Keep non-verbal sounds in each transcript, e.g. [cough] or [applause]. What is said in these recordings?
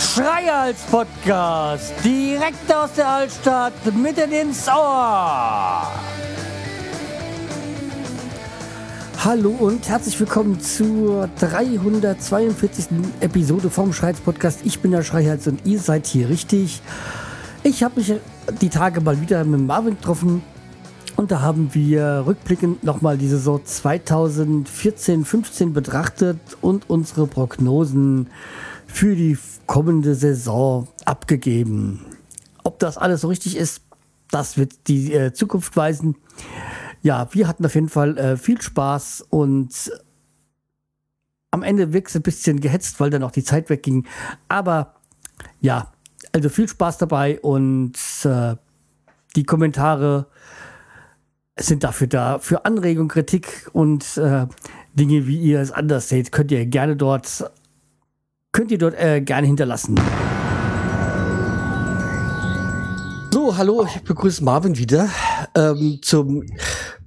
Schreihals Podcast, direkt aus der Altstadt, mitten ins Ohr. Hallo und herzlich willkommen zur 342. Episode vom Schreihals Podcast. Ich bin der Schreihals und ihr seid hier richtig. Ich habe mich die Tage mal wieder mit Marvin getroffen und da haben wir rückblickend nochmal die Saison 2014-15 betrachtet und unsere Prognosen für die kommende Saison abgegeben. Ob das alles so richtig ist, das wird die äh, Zukunft weisen. Ja, wir hatten auf jeden Fall äh, viel Spaß und am Ende wirkte ein bisschen gehetzt, weil dann auch die Zeit wegging. Aber ja, also viel Spaß dabei und äh, die Kommentare sind dafür da. Für Anregung, Kritik und äh, Dinge, wie ihr es anders seht, könnt ihr gerne dort könnt ihr dort äh, gerne hinterlassen. So, hallo, ich begrüße Marvin wieder ähm, zum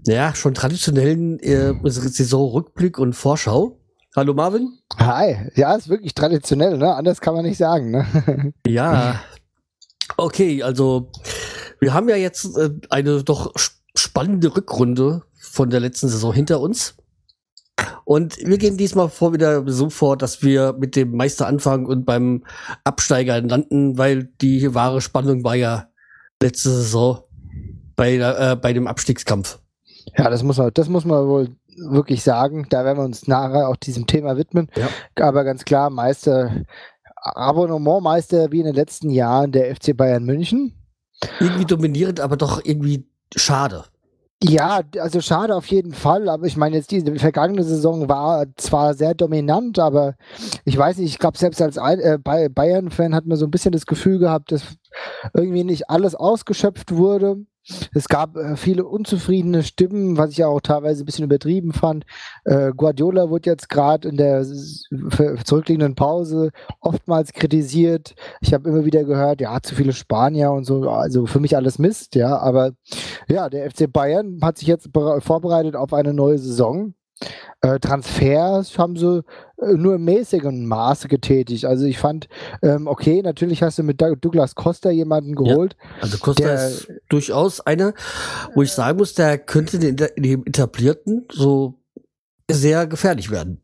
ja schon traditionellen äh, Saisonrückblick und Vorschau. Hallo Marvin. Hi, ja, ist wirklich traditionell, ne? Anders kann man nicht sagen, ne? [laughs] ja. Okay, also wir haben ja jetzt äh, eine doch spannende Rückrunde von der letzten Saison hinter uns. Und wir gehen diesmal vor wieder so vor, dass wir mit dem Meister anfangen und beim Absteiger landen, weil die wahre Spannung war ja letzte Saison bei, äh, bei dem Abstiegskampf. Ja, das muss man, das muss man wohl wirklich sagen. Da werden wir uns nachher auch diesem Thema widmen. Ja. Aber ganz klar, Meister, Abonnementmeister wie in den letzten Jahren der FC Bayern München. Irgendwie dominierend, aber doch irgendwie schade. Ja, also schade auf jeden Fall, aber ich meine, jetzt die vergangene Saison war zwar sehr dominant, aber ich weiß nicht, ich glaube, selbst als äh, Bayern-Fan hat man so ein bisschen das Gefühl gehabt, dass irgendwie nicht alles ausgeschöpft wurde. Es gab äh, viele unzufriedene Stimmen, was ich ja auch teilweise ein bisschen übertrieben fand. Äh, Guardiola wurde jetzt gerade in der zurückliegenden Pause oftmals kritisiert. Ich habe immer wieder gehört, ja, zu viele Spanier und so. Also für mich alles Mist, ja. Aber ja, der FC Bayern hat sich jetzt vorbereitet auf eine neue Saison. Äh, Transfers haben sie äh, nur im mäßigen Maße getätigt. Also ich fand, ähm, okay, natürlich hast du mit Douglas Costa jemanden geholt. Ja, also Costa der, ist durchaus einer, wo ich sagen muss, der könnte in dem etablierten so sehr gefährlich werden.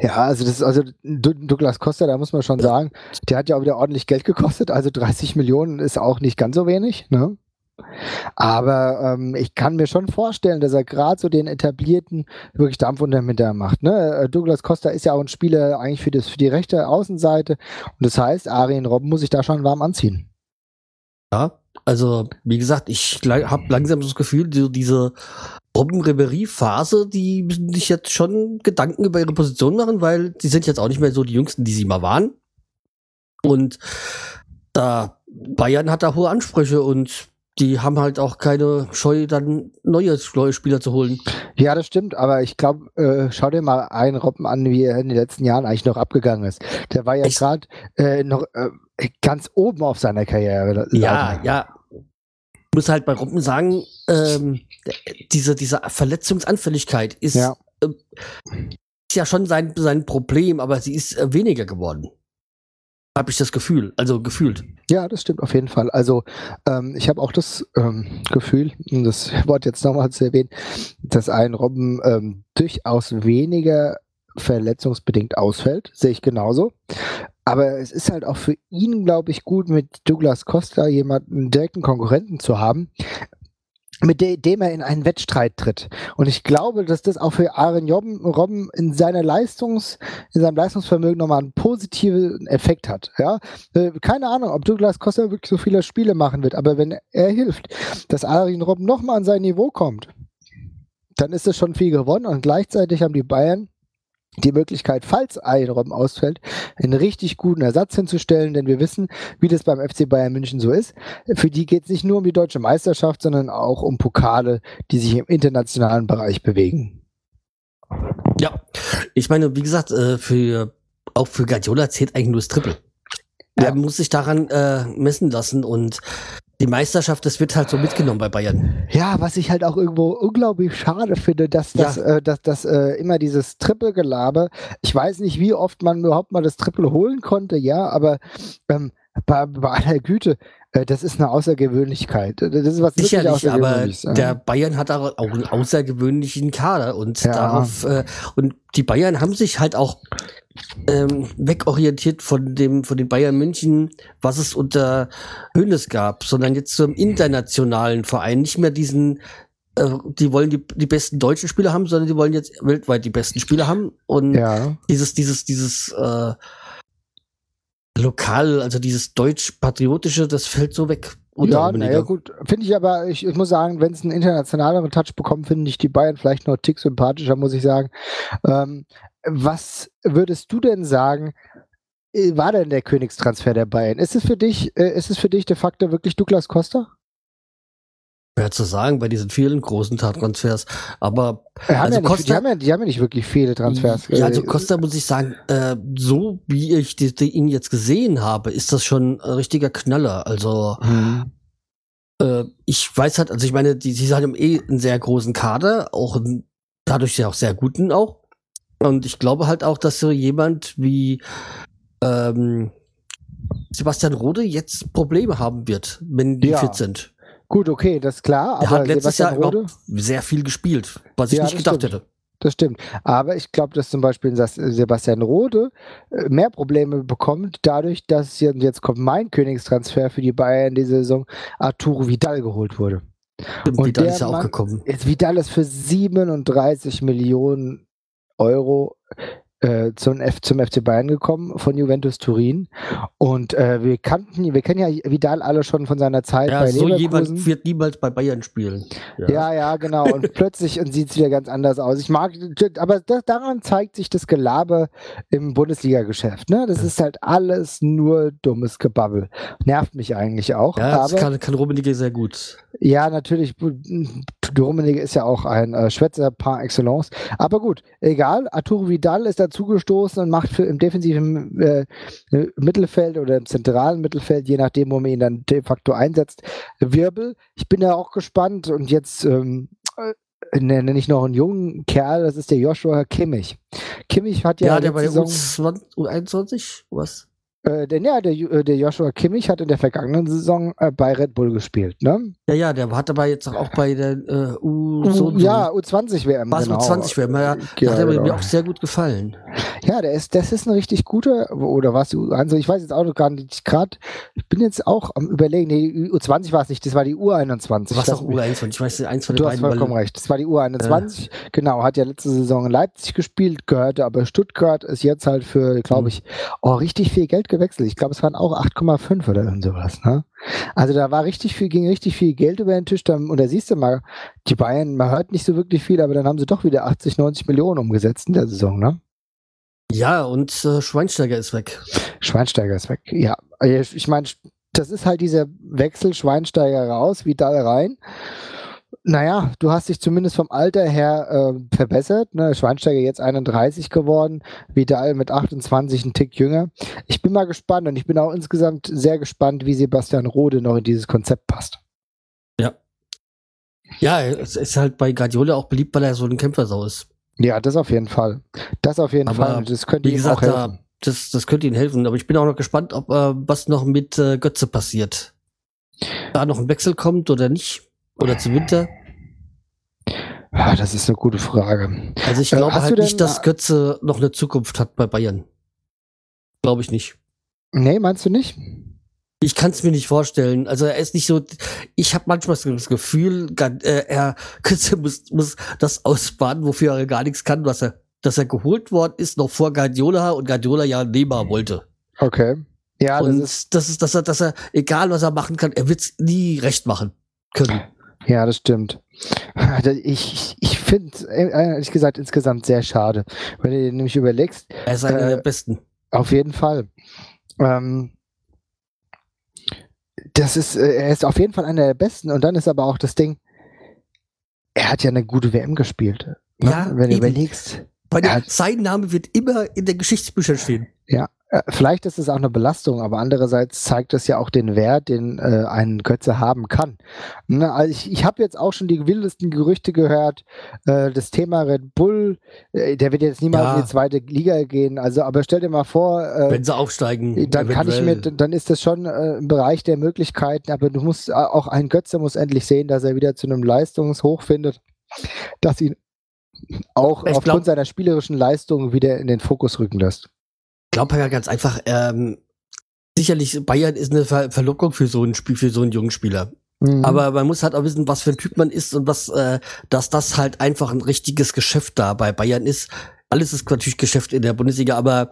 Ja, also das ist also Douglas Costa, da muss man schon sagen, der hat ja auch wieder ordentlich Geld gekostet, also 30 Millionen ist auch nicht ganz so wenig, ne? Aber ähm, ich kann mir schon vorstellen, dass er gerade so den etablierten wirklich Dampf unter dem macht. Ne? Äh, Douglas Costa ist ja auch ein Spieler eigentlich für, das, für die rechte Außenseite. Und das heißt, Arjen Robben muss sich da schon warm anziehen. Ja, also wie gesagt, ich habe langsam das Gefühl, so diese Robben-Ribery-Phase, die müssen sich jetzt schon Gedanken über ihre Position machen, weil sie sind jetzt auch nicht mehr so die Jüngsten, die sie mal waren. Und da Bayern hat da hohe Ansprüche und die haben halt auch keine Scheu, dann neue Spieler zu holen. Ja, das stimmt, aber ich glaube, äh, schau dir mal einen Robben an, wie er in den letzten Jahren eigentlich noch abgegangen ist. Der war ja gerade äh, noch äh, ganz oben auf seiner Karriere. Ja, lauter. ja. Ich muss halt bei Robben sagen, ähm, diese, diese Verletzungsanfälligkeit ist, ja. Äh, ist ja schon sein, sein Problem, aber sie ist äh, weniger geworden habe ich das Gefühl, also gefühlt. Ja, das stimmt auf jeden Fall. Also ähm, ich habe auch das ähm, Gefühl, um das [laughs] Wort jetzt nochmal zu erwähnen, dass ein Robben ähm, durchaus weniger verletzungsbedingt ausfällt, sehe ich genauso. Aber es ist halt auch für ihn, glaube ich, gut, mit Douglas Costa jemanden direkten Konkurrenten zu haben, mit de dem er in einen Wettstreit tritt. Und ich glaube, dass das auch für Aaron Robben in seiner Leistungs, in seinem Leistungsvermögen nochmal einen positiven Effekt hat. Ja? Äh, keine Ahnung, ob Douglas Costa wirklich so viele Spiele machen wird, aber wenn er hilft, dass Aaron Robben nochmal an sein Niveau kommt, dann ist es schon viel gewonnen und gleichzeitig haben die Bayern die Möglichkeit, falls ein Robben ausfällt, einen richtig guten Ersatz hinzustellen, denn wir wissen, wie das beim FC Bayern München so ist. Für die geht es nicht nur um die deutsche Meisterschaft, sondern auch um Pokale, die sich im internationalen Bereich bewegen. Ja, ich meine, wie gesagt, äh, für, auch für Guardiola zählt eigentlich nur das Triple. Ja. Er muss sich daran äh, messen lassen und die Meisterschaft, das wird halt so mitgenommen bei Bayern. Ja, was ich halt auch irgendwo unglaublich schade finde, dass das, ja. äh, dass, dass äh, immer dieses Triple-Gelabe, ich weiß nicht, wie oft man überhaupt mal das Triple holen konnte, ja, aber ähm, bei, bei aller Güte, das ist eine Außergewöhnlichkeit. Das ist was Sicherlich, aber der Bayern hat auch einen außergewöhnlichen Kader und ja. darauf äh, und die Bayern haben sich halt auch ähm, wegorientiert von dem von den Bayern München, was es unter Hönes gab, sondern jetzt zum internationalen Verein, nicht mehr diesen äh, die wollen die, die besten deutschen Spieler haben, sondern die wollen jetzt weltweit die besten Spieler haben und ja. dieses dieses dieses äh, lokal, also dieses deutsch-patriotische, das fällt so weg. Ja, naja, gut. Finde ich aber, ich, ich, muss sagen, wenn es einen internationaleren Touch bekommt, finde ich die Bayern vielleicht noch einen Tick sympathischer, muss ich sagen. Ähm, was würdest du denn sagen, äh, war denn der Königstransfer der Bayern? Ist es für dich, äh, ist es für dich de facto wirklich Douglas Costa? Schwer zu sagen bei diesen vielen großen Transfers. Aber also ja Costa, die, haben ja, die, haben ja, nicht wirklich viele Transfers. Ja, also Costa muss ich sagen, äh, so wie ich die, die ihn jetzt gesehen habe, ist das schon ein richtiger Knaller. Also mhm. äh, ich weiß halt, also ich meine, die, die haben eh einen sehr großen Kader, auch einen, dadurch ja auch sehr guten auch. Und ich glaube halt auch, dass so jemand wie ähm, Sebastian Rode jetzt Probleme haben wird, wenn die ja. fit sind. Gut, okay, das ist klar. Er hat letztes Sebastian Jahr Rode, sehr viel gespielt, was ich ja, nicht gedacht stimmt. hätte. Das stimmt. Aber ich glaube, dass zum Beispiel Sebastian Rode äh, mehr Probleme bekommt, dadurch, dass jetzt kommt mein Königstransfer für die Bayern diese Saison, Arturo Vidal geholt wurde. Stimmt, Und Vidal ist ja auch gekommen. Jetzt Vidal ist für 37 Millionen Euro äh, zum, F zum FC Bayern gekommen von Juventus Turin und äh, wir kannten, wir kennen ja Vidal alle schon von seiner Zeit ja, bei so Leverkusen. jemand wird niemals bei Bayern spielen. Ja, ja, ja genau. Und [laughs] plötzlich sieht es wieder ganz anders aus. Ich mag, aber das, daran zeigt sich das Gelaber im Bundesliga-Geschäft. Ne? Das ist halt alles nur dummes Gebabbel. Nervt mich eigentlich auch. Ja, das kann, kann Rummenigge sehr gut. Ja, natürlich. Rummenigge ist ja auch ein äh, Schwätzer par excellence. Aber gut, egal. Arturo Vidal ist dazugestoßen und macht für im defensiven äh, Mittelfeld oder im zentralen Mittelfeld, je nachdem, wo man ihn dann de facto einsetzt, Wirbel. Ich bin ja auch gespannt und jetzt ähm, äh, nenne ich noch einen jungen Kerl, das ist der Joshua Kimmich. Kimmich hat ja. Ja, der bei Saison, U21, was? Äh, denn ja, der, äh, der Joshua Kimmich hat in der vergangenen Saison äh, bei Red Bull gespielt, ne? Ja, ja, der hat aber jetzt auch bei der äh, U, U Ja, U20 WM. Was genau. U20 WM, ja. ja hat genau. mir auch sehr gut gefallen. Ja, der ist, das ist ein richtig guter, oder was, also ich weiß jetzt auch noch gar nicht gerade, ich bin jetzt auch am überlegen, nee, U20 war es nicht, das war die U21. Was auch U21, ich weiß eins von den Du hast vollkommen recht, das war die U21, äh. genau, hat ja letzte Saison in Leipzig gespielt, gehörte aber Stuttgart, ist jetzt halt für, glaube mhm. ich, oh, richtig viel Geld gewechselt. Ich glaube, es waren auch 8,5 oder irgend sowas. Ne? Also da war richtig viel, ging richtig viel Geld über den Tisch. Dann, und da siehst du mal, die Bayern, man hört nicht so wirklich viel, aber dann haben sie doch wieder 80, 90 Millionen umgesetzt in der Saison, ne? Ja, und äh, Schweinsteiger ist weg. Schweinsteiger ist weg, ja. Ich meine, das ist halt dieser Wechsel Schweinsteiger raus, Vidal rein. Naja, du hast dich zumindest vom Alter her äh, verbessert. Ne? Schweinsteiger jetzt 31 geworden, Vidal mit 28 ein Tick jünger. Ich bin mal gespannt und ich bin auch insgesamt sehr gespannt, wie Sebastian Rode noch in dieses Konzept passt. Ja. Ja, es ist halt bei Guardiola auch beliebt, weil er so ein Kämpfersau ist. Ja, das auf jeden Fall. Das auf jeden aber Fall. Das könnte ihm gesagt, auch helfen. Das, das könnte ihm helfen. Aber ich bin auch noch gespannt, ob äh, was noch mit äh, Götze passiert. Da noch ein Wechsel kommt oder nicht. Oder zum Winter? Ja, das ist eine gute Frage. Also ich glaube äh, halt nicht, dass Götze noch eine Zukunft hat bei Bayern. Glaube ich nicht. Nee, meinst du nicht? Ich kann es mir nicht vorstellen. Also er ist nicht so. Ich habe manchmal das Gefühl, äh, er [laughs] Götze muss, muss das ausbaden, wofür er gar nichts kann, was er, dass er geholt worden ist noch vor Guardiola und Guardiola ja Neymar wollte. Okay. Ja, und das ist, das ist, dass er, dass er, egal was er machen kann, er wird's nie recht machen können. Ja, das stimmt. Ich, ich finde es äh, ehrlich gesagt insgesamt sehr schade. Wenn du dir nämlich überlegst. Er ist einer äh, der besten. Auf jeden Fall. Ähm, das ist, äh, er ist auf jeden Fall einer der besten. Und dann ist aber auch das Ding, er hat ja eine gute WM gespielt. Ne? Ja, wenn du überlegst. Bei dem, sein Name wird immer in den Geschichtsbüchern stehen. Ja, vielleicht ist es auch eine Belastung, aber andererseits zeigt es ja auch den Wert, den äh, ein Götze haben kann. Ne, also ich, ich habe jetzt auch schon die wildesten Gerüchte gehört, äh, das Thema Red Bull, äh, der wird jetzt niemals ja. in die zweite Liga gehen. Also, aber stell dir mal vor, äh, wenn sie aufsteigen, dann kann ich mir, dann ist das schon äh, im Bereich der Möglichkeiten. Aber du musst auch ein Götze muss endlich sehen, dass er wieder zu einem Leistungshoch findet, dass ihn auch ich aufgrund glaub, seiner spielerischen Leistung wieder in den Fokus rücken lässt glaube ja ganz einfach, ähm, sicherlich Bayern ist eine Ver Verlockung für so einen Spiel, für so einen jungen Spieler. Mhm. Aber man muss halt auch wissen, was für ein Typ man ist und was, äh, dass das halt einfach ein richtiges Geschäft da bei Bayern ist. Alles ist natürlich Geschäft in der Bundesliga, aber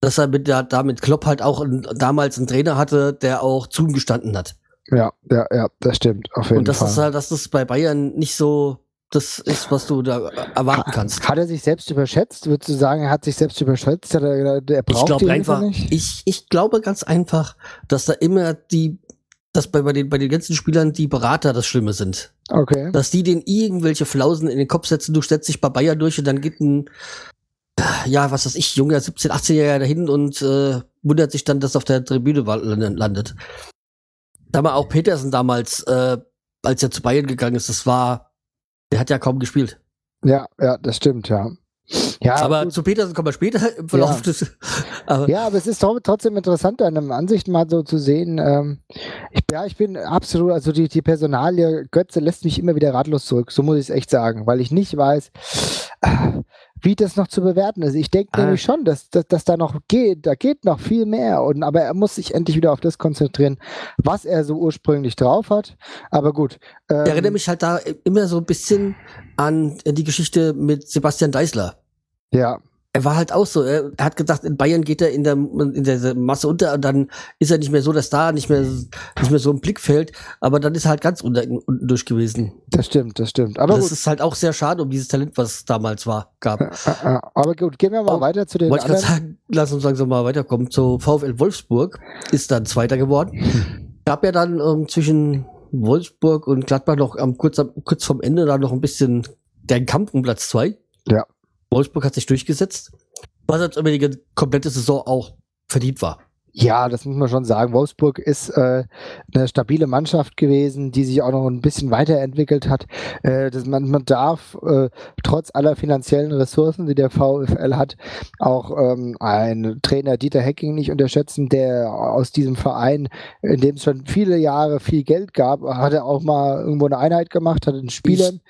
dass er mit der, damit Klopp halt auch ein, damals einen Trainer hatte, der auch zu ihm gestanden hat. Ja, ja, ja, das stimmt. Auf jeden Fall. Und das Fall. ist halt, dass das bei Bayern nicht so das ist, was du da erwarten kannst. Hat er sich selbst überschätzt? Würdest du sagen, er hat sich selbst überschätzt? Er, er braucht ich glaube einfach, nicht? Ich, ich glaube ganz einfach, dass da immer die, dass bei, bei, den, bei den ganzen Spielern die Berater das Schlimme sind. Okay. Dass die denen irgendwelche Flausen in den Kopf setzen, du setzt dich bei Bayern durch und dann geht ein, ja, was weiß ich, junger 17, 18-Jähriger dahin und äh, wundert sich dann, dass auf der Tribüne landet. Da war auch Petersen damals, äh, als er zu Bayern gegangen ist, das war der hat ja kaum gespielt. Ja, ja, das stimmt, ja. Ja, aber gut. zu Petersen kommen wir später [laughs] im Verlauf ja. des. Aber ja, aber es ist trotzdem interessant, deine Ansicht mal so zu sehen. Ähm, ich, ja, ich bin absolut, also die, die Personalie Götze lässt mich immer wieder ratlos zurück, so muss ich es echt sagen, weil ich nicht weiß, wie das noch zu bewerten ist. Ich denke ah. nämlich schon, dass, dass, dass da noch geht, da geht noch viel mehr. Und, aber er muss sich endlich wieder auf das konzentrieren, was er so ursprünglich drauf hat. Aber gut. Ähm, ich erinnere mich halt da immer so ein bisschen an die Geschichte mit Sebastian Deißler. Ja er war halt auch so. Er, hat gedacht, in Bayern geht er in der, in der Masse unter und dann ist er nicht mehr so, dass da nicht mehr, nicht mehr so im Blickfeld. Aber dann ist er halt ganz unter, unten durch gewesen. Das stimmt, das stimmt. Aber das gut. ist halt auch sehr schade um dieses Talent, was es damals war, gab. Aber gut, gehen wir mal oh, weiter zu den Wollte ich sagen, lass uns langsam mal weiterkommen. Zu VfL Wolfsburg ist dann Zweiter geworden. Gab ja dann ähm, zwischen Wolfsburg und Gladbach noch am kurz, kurz vom Ende da noch ein bisschen der Kampf um Platz zwei. Ja. Wolfsburg hat sich durchgesetzt, was jetzt über die komplette Saison auch verdient war. Ja, das muss man schon sagen. Wolfsburg ist äh, eine stabile Mannschaft gewesen, die sich auch noch ein bisschen weiterentwickelt hat. Äh, das, man, man darf äh, trotz aller finanziellen Ressourcen, die der VfL hat, auch ähm, einen Trainer Dieter Hecking nicht unterschätzen, der aus diesem Verein, in dem es schon viele Jahre viel Geld gab, hat er auch mal irgendwo eine Einheit gemacht, hat den Spielern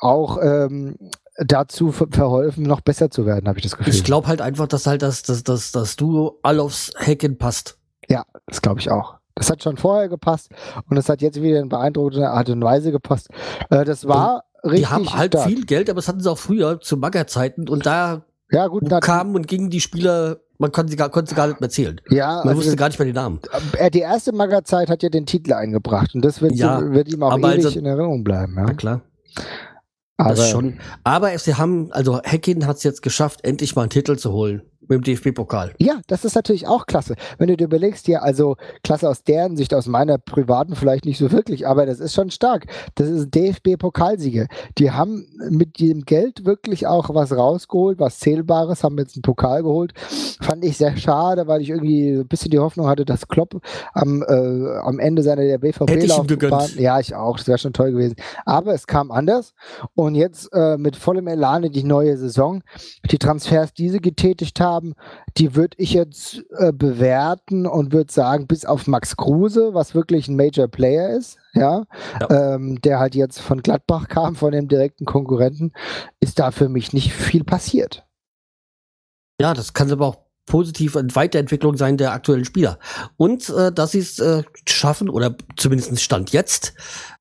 auch ähm, dazu verholfen, noch besser zu werden, habe ich das Gefühl. Ich glaube halt einfach, dass halt das, das, das, das Duo all aufs Hacken passt. Ja, das glaube ich auch. Das hat schon vorher gepasst und es hat jetzt wieder in beeindruckender Art und Weise gepasst. Äh, das war und richtig. Die haben halt stark. viel Geld, aber das hatten sie auch früher zu Maggerzeiten und da ja, gut, kamen und gingen die Spieler man konnte sie gar, konnte sie gar nicht mehr zählen. Ja, man also wusste gar nicht mehr die Namen. Äh, die erste Maggerzeit hat ja den Titel eingebracht und das wird, ja, so, wird ihm auch ewig also, in Erinnerung bleiben. Ja klar. Aber, das schon. Aber sie haben, also Hacking hat es jetzt geschafft, endlich mal einen Titel zu holen mit dem DFB-Pokal. Ja, das ist natürlich auch klasse. Wenn du dir überlegst, ja, also klasse aus deren Sicht, aus meiner privaten vielleicht nicht so wirklich, aber das ist schon stark. Das ist DFB-Pokalsieger. Die haben mit dem Geld wirklich auch was rausgeholt, was Zählbares, haben jetzt einen Pokal geholt. Fand ich sehr schade, weil ich irgendwie ein bisschen die Hoffnung hatte, dass Klopp am, äh, am Ende seiner der BVB-Laufbahn, ja, ich auch, das wäre schon toll gewesen. Aber es kam anders und jetzt äh, mit vollem Elan in die neue Saison. Die Transfers, die sie getätigt haben, haben, die würde ich jetzt äh, bewerten und würde sagen, bis auf Max Kruse, was wirklich ein Major Player ist, ja, ja. Ähm, der halt jetzt von Gladbach kam, von dem direkten Konkurrenten, ist da für mich nicht viel passiert. Ja, das kann aber auch positiv eine Weiterentwicklung sein der aktuellen Spieler. Und äh, dass sie es äh, schaffen, oder zumindest Stand jetzt,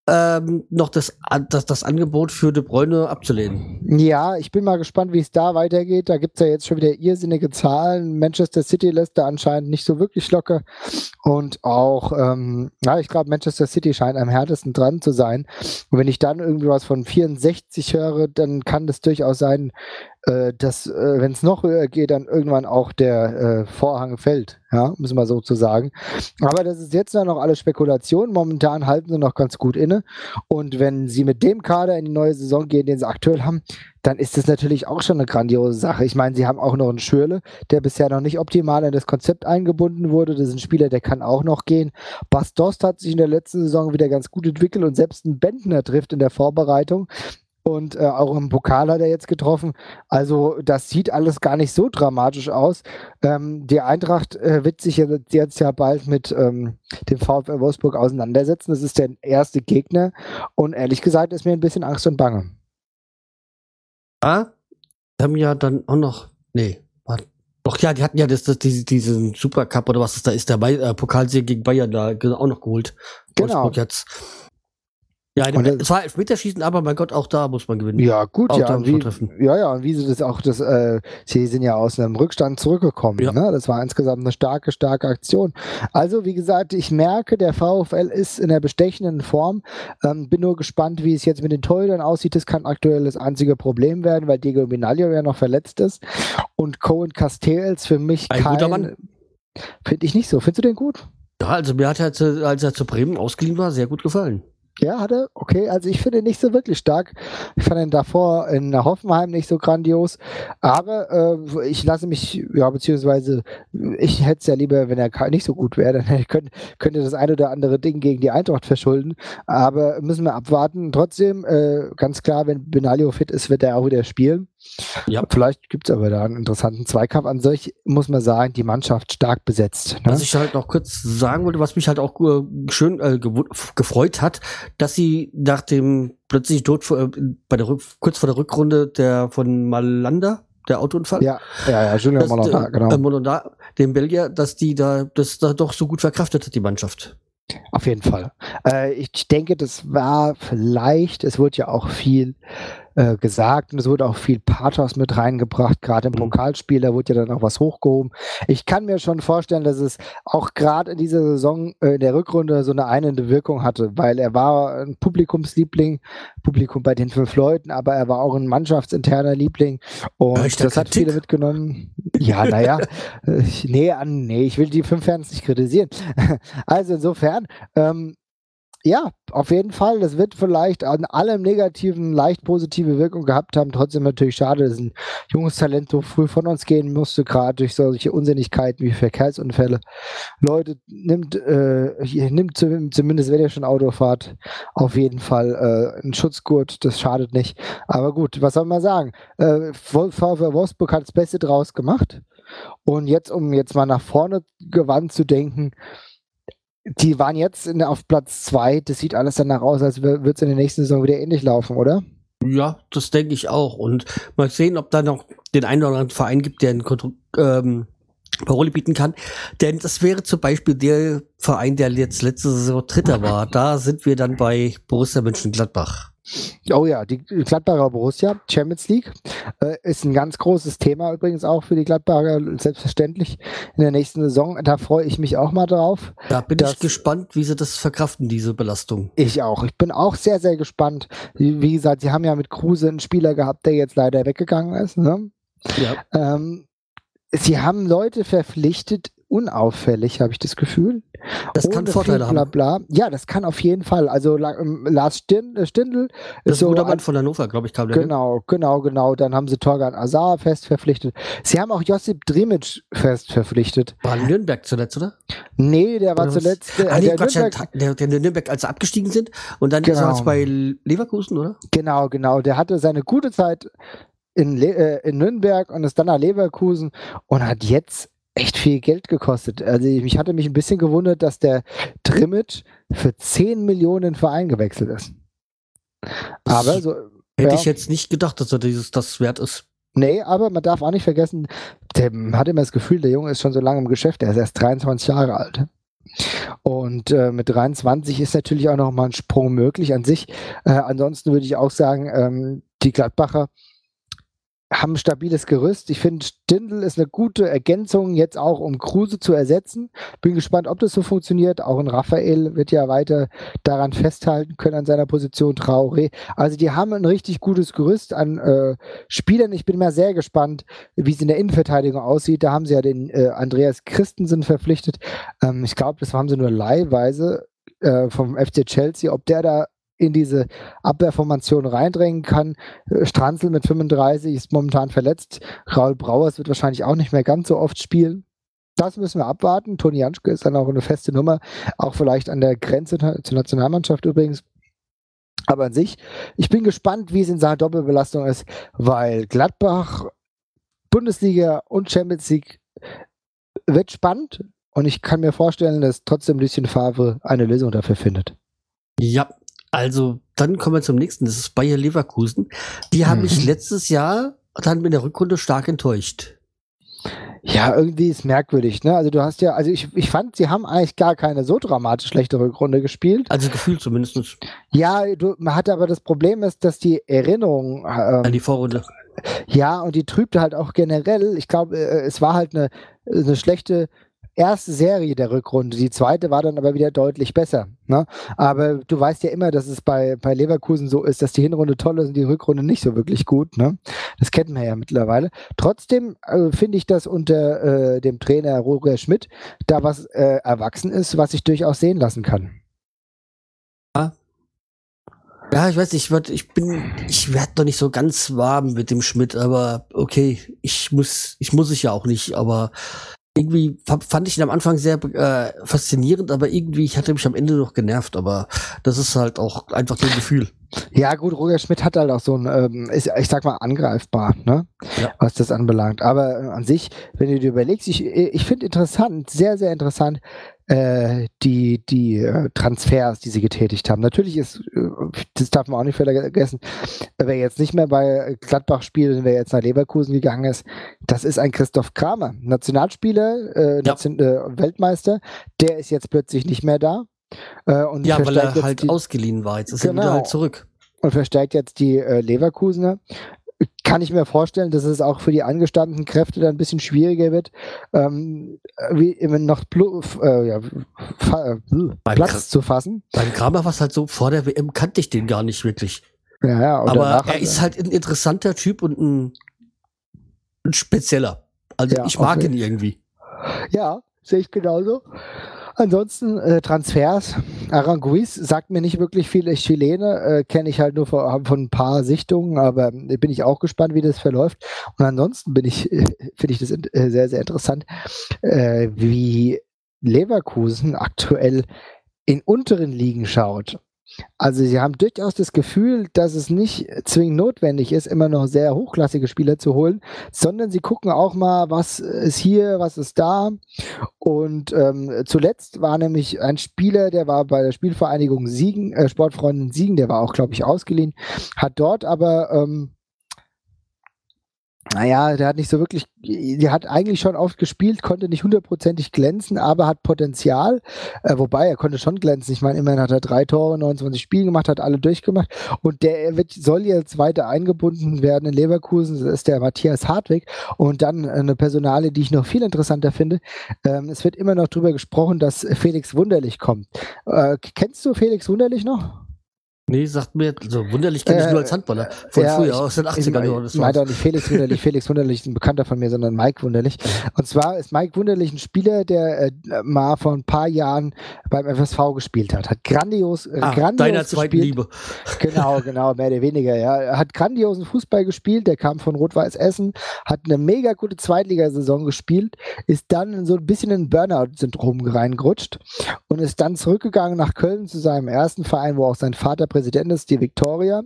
ähm, noch das, das, das Angebot für De Bruyne abzulehnen. Ja, ich bin mal gespannt, wie es da weitergeht. Da gibt es ja jetzt schon wieder irrsinnige Zahlen. Manchester City lässt da anscheinend nicht so wirklich locker. Und auch, ähm, ja, ich glaube, Manchester City scheint am härtesten dran zu sein. Und wenn ich dann irgendwie was von 64 höre, dann kann das durchaus sein, äh, dass, äh, wenn es noch höher geht, dann irgendwann auch der äh, Vorhang fällt. Ja, müssen wir so zu sagen. Aber das ist jetzt noch alles Spekulation. Momentan halten sie noch ganz gut inne. Und wenn sie mit dem Kader in die neue Saison gehen, den sie aktuell haben, dann ist das natürlich auch schon eine grandiose Sache. Ich meine, sie haben auch noch einen Schürle, der bisher noch nicht optimal in das Konzept eingebunden wurde. Das ist ein Spieler, der kann auch noch gehen. Bas Dost hat sich in der letzten Saison wieder ganz gut entwickelt und selbst ein Bentner trifft in der Vorbereitung. Und äh, auch im Pokal hat er jetzt getroffen. Also das sieht alles gar nicht so dramatisch aus. Ähm, die Eintracht äh, wird sich jetzt, jetzt ja bald mit ähm, dem VfL Wolfsburg auseinandersetzen. Das ist der erste Gegner. Und ehrlich gesagt ist mir ein bisschen Angst und Bange. Ah, haben ja dann auch noch, nee, warte. Doch ja, die hatten ja das, das, diese, diesen Supercup oder was es da ist, der äh, Pokalsieg gegen Bayern da auch noch geholt. Genau. Wolfsburg jetzt. Ja, Und es war Elfmeterschießen, aber mein Gott, auch da muss man gewinnen. Ja, gut, Auch ja. Und wie, ja, ja, und wie sie das auch, das, äh, sie sind ja aus einem Rückstand zurückgekommen. Ja. Ne? Das war insgesamt eine starke, starke Aktion. Also, wie gesagt, ich merke, der VfL ist in der bestechenden Form. Ähm, bin nur gespannt, wie es jetzt mit den Torhütern aussieht. Das kann aktuell das einzige Problem werden, weil Diego Minaglio ja noch verletzt ist. Und Cohen Castells für mich Ein guter kein. Mann. Finde ich nicht so. Findest du den gut? Ja, also mir hat er, zu- als er zu Bremen ausgeliehen war, sehr gut gefallen. Ja, hat er? Okay, also ich finde nicht so wirklich stark. Ich fand ihn davor in Hoffenheim nicht so grandios. Aber äh, ich lasse mich, ja, beziehungsweise ich hätte es ja lieber, wenn er nicht so gut wäre, [laughs] dann könnte, könnte das ein oder andere Ding gegen die Eintracht verschulden. Aber müssen wir abwarten. Trotzdem, äh, ganz klar, wenn Benaglio fit ist, wird er auch wieder spielen. Ja. Vielleicht gibt es aber da einen interessanten Zweikampf. An sich muss man sagen, die Mannschaft stark besetzt. Ne? Was ich halt noch kurz sagen wollte, was mich halt auch äh, schön äh, gefreut hat, dass sie nach dem plötzlich Tod äh, bei der Rück, kurz vor der Rückrunde der von Malanda, der Autounfall, Ja, ja, ja, Junior äh, genau. äh, Molonda, dem Belgier, dass die da das da doch so gut verkraftet hat, die Mannschaft. Auf jeden Fall. Äh, ich denke, das war vielleicht, es wurde ja auch viel äh, gesagt und es wurde auch viel Pathos mit reingebracht, gerade im Mhm. Pokalspiel, da wurde ja dann auch was hochgehoben. Ich kann mir schon vorstellen, dass es auch gerade in dieser Saison äh, in der Rückrunde so eine einende Wirkung hatte, weil er war ein Publikumsliebling, Publikum bei den fünf Leuten, aber er war auch ein mannschaftsinterner Liebling und ich das hat Kritik? viele mitgenommen. Ja, naja, [laughs] äh, nee, an, nee, ich will die fünf Fans nicht kritisieren. [laughs] Also insofern, ähm, ja, auf jeden Fall. Das wird vielleicht an allem Negativen leicht positive Wirkung gehabt haben. Trotzdem natürlich schade, dass ein junges Talent so früh von uns gehen musste, gerade durch solche Unsinnigkeiten wie Verkehrsunfälle. Leute, nimmt, äh, nimmt zum- zumindest, wenn ihr schon Auto fahrt, auf jeden Fall äh, einen Schutzgurt. Das schadet nicht. Aber gut, was soll man sagen? Äh, VfL Wolfsburg hat das Beste draus gemacht. Und jetzt, um jetzt mal nach vorne gewandt zu denken, die waren jetzt in, auf Platz zwei. Das sieht alles danach aus, als wird es in der nächsten Saison wieder ähnlich laufen, oder? Ja, das denke ich auch. Und mal sehen, ob da noch den einen oder anderen Verein gibt, der einen Kontro ähm, Parole bieten kann. Denn das wäre zum Beispiel der Verein, der jetzt letzte Saison Dritter war. Da sind wir dann bei Borussia Mönchengladbach. Oh ja, die Gladbacher Borussia, Champions League, äh, ist ein ganz großes Thema übrigens auch für die Gladbacher, selbstverständlich in der nächsten Saison. Da freue ich mich auch mal drauf. Da bin ich gespannt, wie sie das verkraften, diese Belastung. Ich auch. Ich bin auch sehr, sehr gespannt. Wie wie gesagt, sie haben ja mit Kruse einen Spieler gehabt, der jetzt leider weggegangen ist. Ne? Ja. Ähm, sie haben Leute verpflichtet, unauffällig, habe ich das Gefühl. Das kann Ohne Vorteile viel haben. Bla, bla. Ja, das kann auf jeden Fall. Also ähm, Lars äh, Stindl Das ist so Mann von Hannover, glaube ich, kam der. ne? Genau, genau, genau. Dann haben sie Torgan Azar fest verpflichtet. Sie haben auch Josip Drimic fest verpflichtet. War in Nürnberg zuletzt, oder? Nee, der war Oder zuletzt äh, Ah, nee, der Quatsch, Nürnberg, der, der, Nürnberg, als sie abgestiegen sind. Und dann ist er Genau. jetzt bei Leverkusen, oder? Genau, genau. Der hatte seine gute Zeit in, Le äh, in Nürnberg und ist dann nach Leverkusen und hat jetzt echt viel Geld gekostet. Also ich hatte mich ein bisschen gewundert, dass der Drimic für 10 Millionen Verein gewechselt ist. Aber so, Hätte Ja. ich jetzt nicht gedacht, dass er dieses, das wert ist. Nee, aber man darf auch nicht vergessen, der hat immer das Gefühl, der Junge ist schon so lange im Geschäft, der ist erst 23 Jahre alt. Und äh, mit 23 ist natürlich auch noch mal ein Sprung möglich an sich. Äh, ansonsten würde ich auch sagen, ähm, die Gladbacher haben ein stabiles Gerüst. Ich finde, Stindl ist eine gute Ergänzung, jetzt auch um Kruse zu ersetzen. Bin gespannt, ob das so funktioniert. Auch ein Raphael wird ja weiter daran festhalten können an seiner Position, Traoré. Also die haben ein richtig gutes Gerüst an äh, Spielern. Ich bin mal sehr gespannt, wie es in der Innenverteidigung aussieht. Da haben sie ja den äh, Andreas Christensen verpflichtet. Ähm, ich glaube, das haben sie nur leihweise äh, vom FC Chelsea. Ob der da in diese Abwehrformation reindrängen kann. Äh, Stranzel mit 35 ist momentan verletzt. Raul Brauers wird wahrscheinlich auch nicht mehr ganz so oft spielen. Das müssen wir abwarten. Toni Janschke ist dann auch eine feste Nummer, auch vielleicht an der Grenze zur Nationalmannschaft übrigens. Aber an sich, ich bin gespannt, wie es in Sachen Doppelbelastung ist, weil Gladbach, Bundesliga und Champions League wird spannend und ich kann mir vorstellen, dass trotzdem Lucien Favre eine Lösung dafür findet. Ja, also, dann kommen wir zum nächsten. Das ist Bayer Leverkusen. Die haben mhm. mich letztes Jahr dann in der Rückrunde stark enttäuscht. Ja, irgendwie ist merkwürdig, ne? Also du hast ja, also ich, ich fand, sie haben eigentlich gar keine so dramatisch schlechte Rückrunde gespielt. Also Gefühl zumindest. Ja, du, man hatte aber das Problem ist, dass die Erinnerung ähm, an die Vorrunde. Ja, und die trübte halt auch generell. Ich glaube, äh, es war halt eine, eine schlechte erste Serie der Rückrunde. Die zweite war dann aber wieder deutlich besser. Ne? Aber du weißt ja immer, dass es bei, bei Leverkusen so ist, dass die Hinrunde toll ist und die Rückrunde nicht so wirklich gut. Ne? Das kennen wir ja mittlerweile. Trotzdem äh, finde ich, dass unter äh, dem Trainer Roger Schmidt da was äh, erwachsen ist, was sich durchaus sehen lassen kann. Ja, ich weiß ich, werd, ich bin, ich werde noch nicht so ganz warm mit dem Schmidt, aber okay, ich muss, ich muss ich ja auch nicht, aber irgendwie fand ich ihn am Anfang sehr äh, faszinierend, aber irgendwie ich hatte mich am Ende noch genervt, aber das ist halt auch einfach so ein Gefühl. Ja, gut, Roger Schmidt hat halt auch so ein, ähm, ist, ich sag mal, angreifbar, ne? Ja. Was das anbelangt. Aber äh, an sich, wenn du dir überlegst, ich, ich finde interessant, sehr, sehr interessant, äh, die, die äh, Transfers, die sie getätigt haben. Natürlich ist, äh, das darf man auch nicht vergessen, wer jetzt nicht mehr bei Gladbach spielt, wer jetzt nach Leverkusen gegangen ist, das ist ein Christoph Kramer, Nationalspieler, äh, ja. Nation, Weltmeister, der ist jetzt plötzlich nicht mehr da. und ja, weil er halt die, ausgeliehen war, jetzt ist genau, er wieder halt zurück und verstärkt jetzt die äh, Leverkusener kann ich mir vorstellen, dass es auch für die angestammten Kräfte dann ein bisschen schwieriger wird, ähm, wie immer noch äh, ja, äh, Platz Kr zu fassen. Beim Kramer war es halt so, vor der WM kannte ich den gar nicht wirklich. Ja, ja, Aber er ist halt ein interessanter Typ und ein, ein spezieller. Also ja, ich mag ihn irgendwie. Ja, sehe ich genauso. Ansonsten äh, Transfers. Aranguiz sagt mir nicht wirklich viel. Ich Chilene äh, kenne ich halt nur von, von, ein paar Sichtungen, aber äh, bin ich auch gespannt, wie das verläuft. Und ansonsten bin äh, finde ich das äh, sehr, sehr interessant, äh, wie Leverkusen aktuell in unteren Ligen schaut. Also sie haben durchaus das Gefühl, dass es nicht zwingend notwendig ist, immer noch sehr hochklassige Spieler zu holen, sondern sie gucken auch mal, was ist hier, was ist da. Und ähm, zuletzt war nämlich ein Spieler, der war bei der Spielvereinigung Siegen, äh, Sportfreunden Siegen, der war auch, glaube ich, ausgeliehen, hat dort aber ähm, naja, der hat nicht so wirklich, der hat eigentlich schon oft gespielt, konnte nicht hundertprozentig glänzen, aber hat Potenzial. Äh, wobei, er konnte schon glänzen. Ich meine, immerhin hat er drei Tore, 29 Spiele gemacht, hat alle durchgemacht. Und der wird, soll jetzt weiter eingebunden werden in Leverkusen. Das ist der Matthias Hartwig. Und dann eine Personale, die ich noch viel interessanter finde. Ähm, es wird immer noch darüber gesprochen, dass Felix Wunderlich kommt. Äh, kennst du Felix Wunderlich noch? Nee, sagt mir, so wunderlich kenne ich nur als Handballer. Von ja, früher, aus den 80ern. Ich meine doch nicht Felix Wunderlich. [laughs] Felix Wunderlich ist ein Bekannter von mir, sondern Mike Wunderlich. Und zwar ist Mike Wunderlich ein Spieler, der äh, mal vor ein paar Jahren beim FSV gespielt hat. Hat grandios, äh, ah, grandios deiner zweiten Liebe. [laughs] Genau, genau, mehr oder weniger, ja. Hat grandiosen Fußball gespielt, der kam von Rot-Weiß Essen, hat eine mega gute Zweitligasaison gespielt, ist dann so ein bisschen in ein Burnout-Syndrom reingerutscht und ist dann zurückgegangen nach Köln zu seinem ersten Verein, wo auch sein Vater Präsident Präsident ist, die Victoria.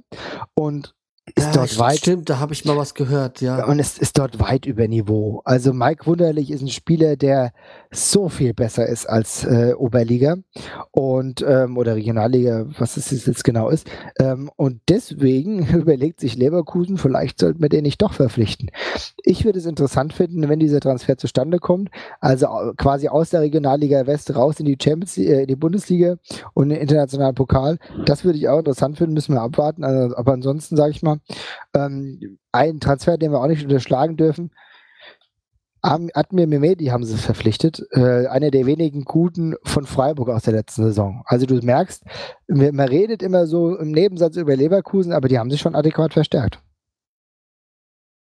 Und ist ja, dort weit. Stimmt, da habe ich mal was gehört, ja. Und es ist dort weit über Niveau. Also Mike Wunderlich ist ein Spieler, der so viel besser ist als äh, Oberliga und ähm, oder Regionalliga, was es jetzt genau ist. Ähm, und deswegen [laughs] überlegt sich Leverkusen, vielleicht sollten wir den nicht doch verpflichten. Ich würde es interessant finden, wenn dieser Transfer zustande kommt, also quasi aus der Regionalliga West raus in die Champions, äh, in die Bundesliga und den internationalen Pokal. Das würde ich auch interessant finden, müssen wir abwarten. Also, aber ansonsten sage ich mal, Ähm, ein Transfer, den wir auch nicht unterschlagen dürfen, Admir Mehmedi haben sie verpflichtet, äh, einer der wenigen guten von Freiburg aus der letzten Saison. Also du merkst, man redet immer so im Nebensatz über Leverkusen, aber die haben sich schon adäquat verstärkt.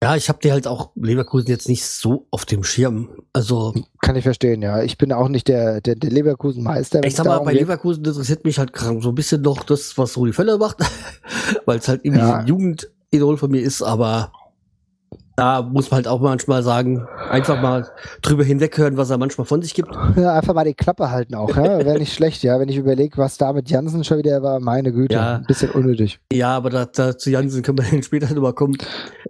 Ja, ich habe die halt auch Leverkusen jetzt nicht so auf dem Schirm. Also kann ich verstehen, ja. Ich bin auch nicht der, der, der Leverkusen-Meister. Ich sag mal, bei geht. Leverkusen interessiert mich halt so ein bisschen noch das, was Rudi Völler macht, [laughs] weil es halt irgendwie ja. ein Jugendidol von mir ist, aber da muss man halt auch manchmal sagen, einfach mal drüber hinweghören, was er manchmal von sich gibt. Ja, einfach mal die Klappe halten auch, ja? wäre nicht schlecht, ja. Wenn ich überlege, was da mit Jansen schon wieder war, meine Güte, ja. ein bisschen unnötig. Ja, aber da, da zu Jansen können wir [laughs] später drüber kommen.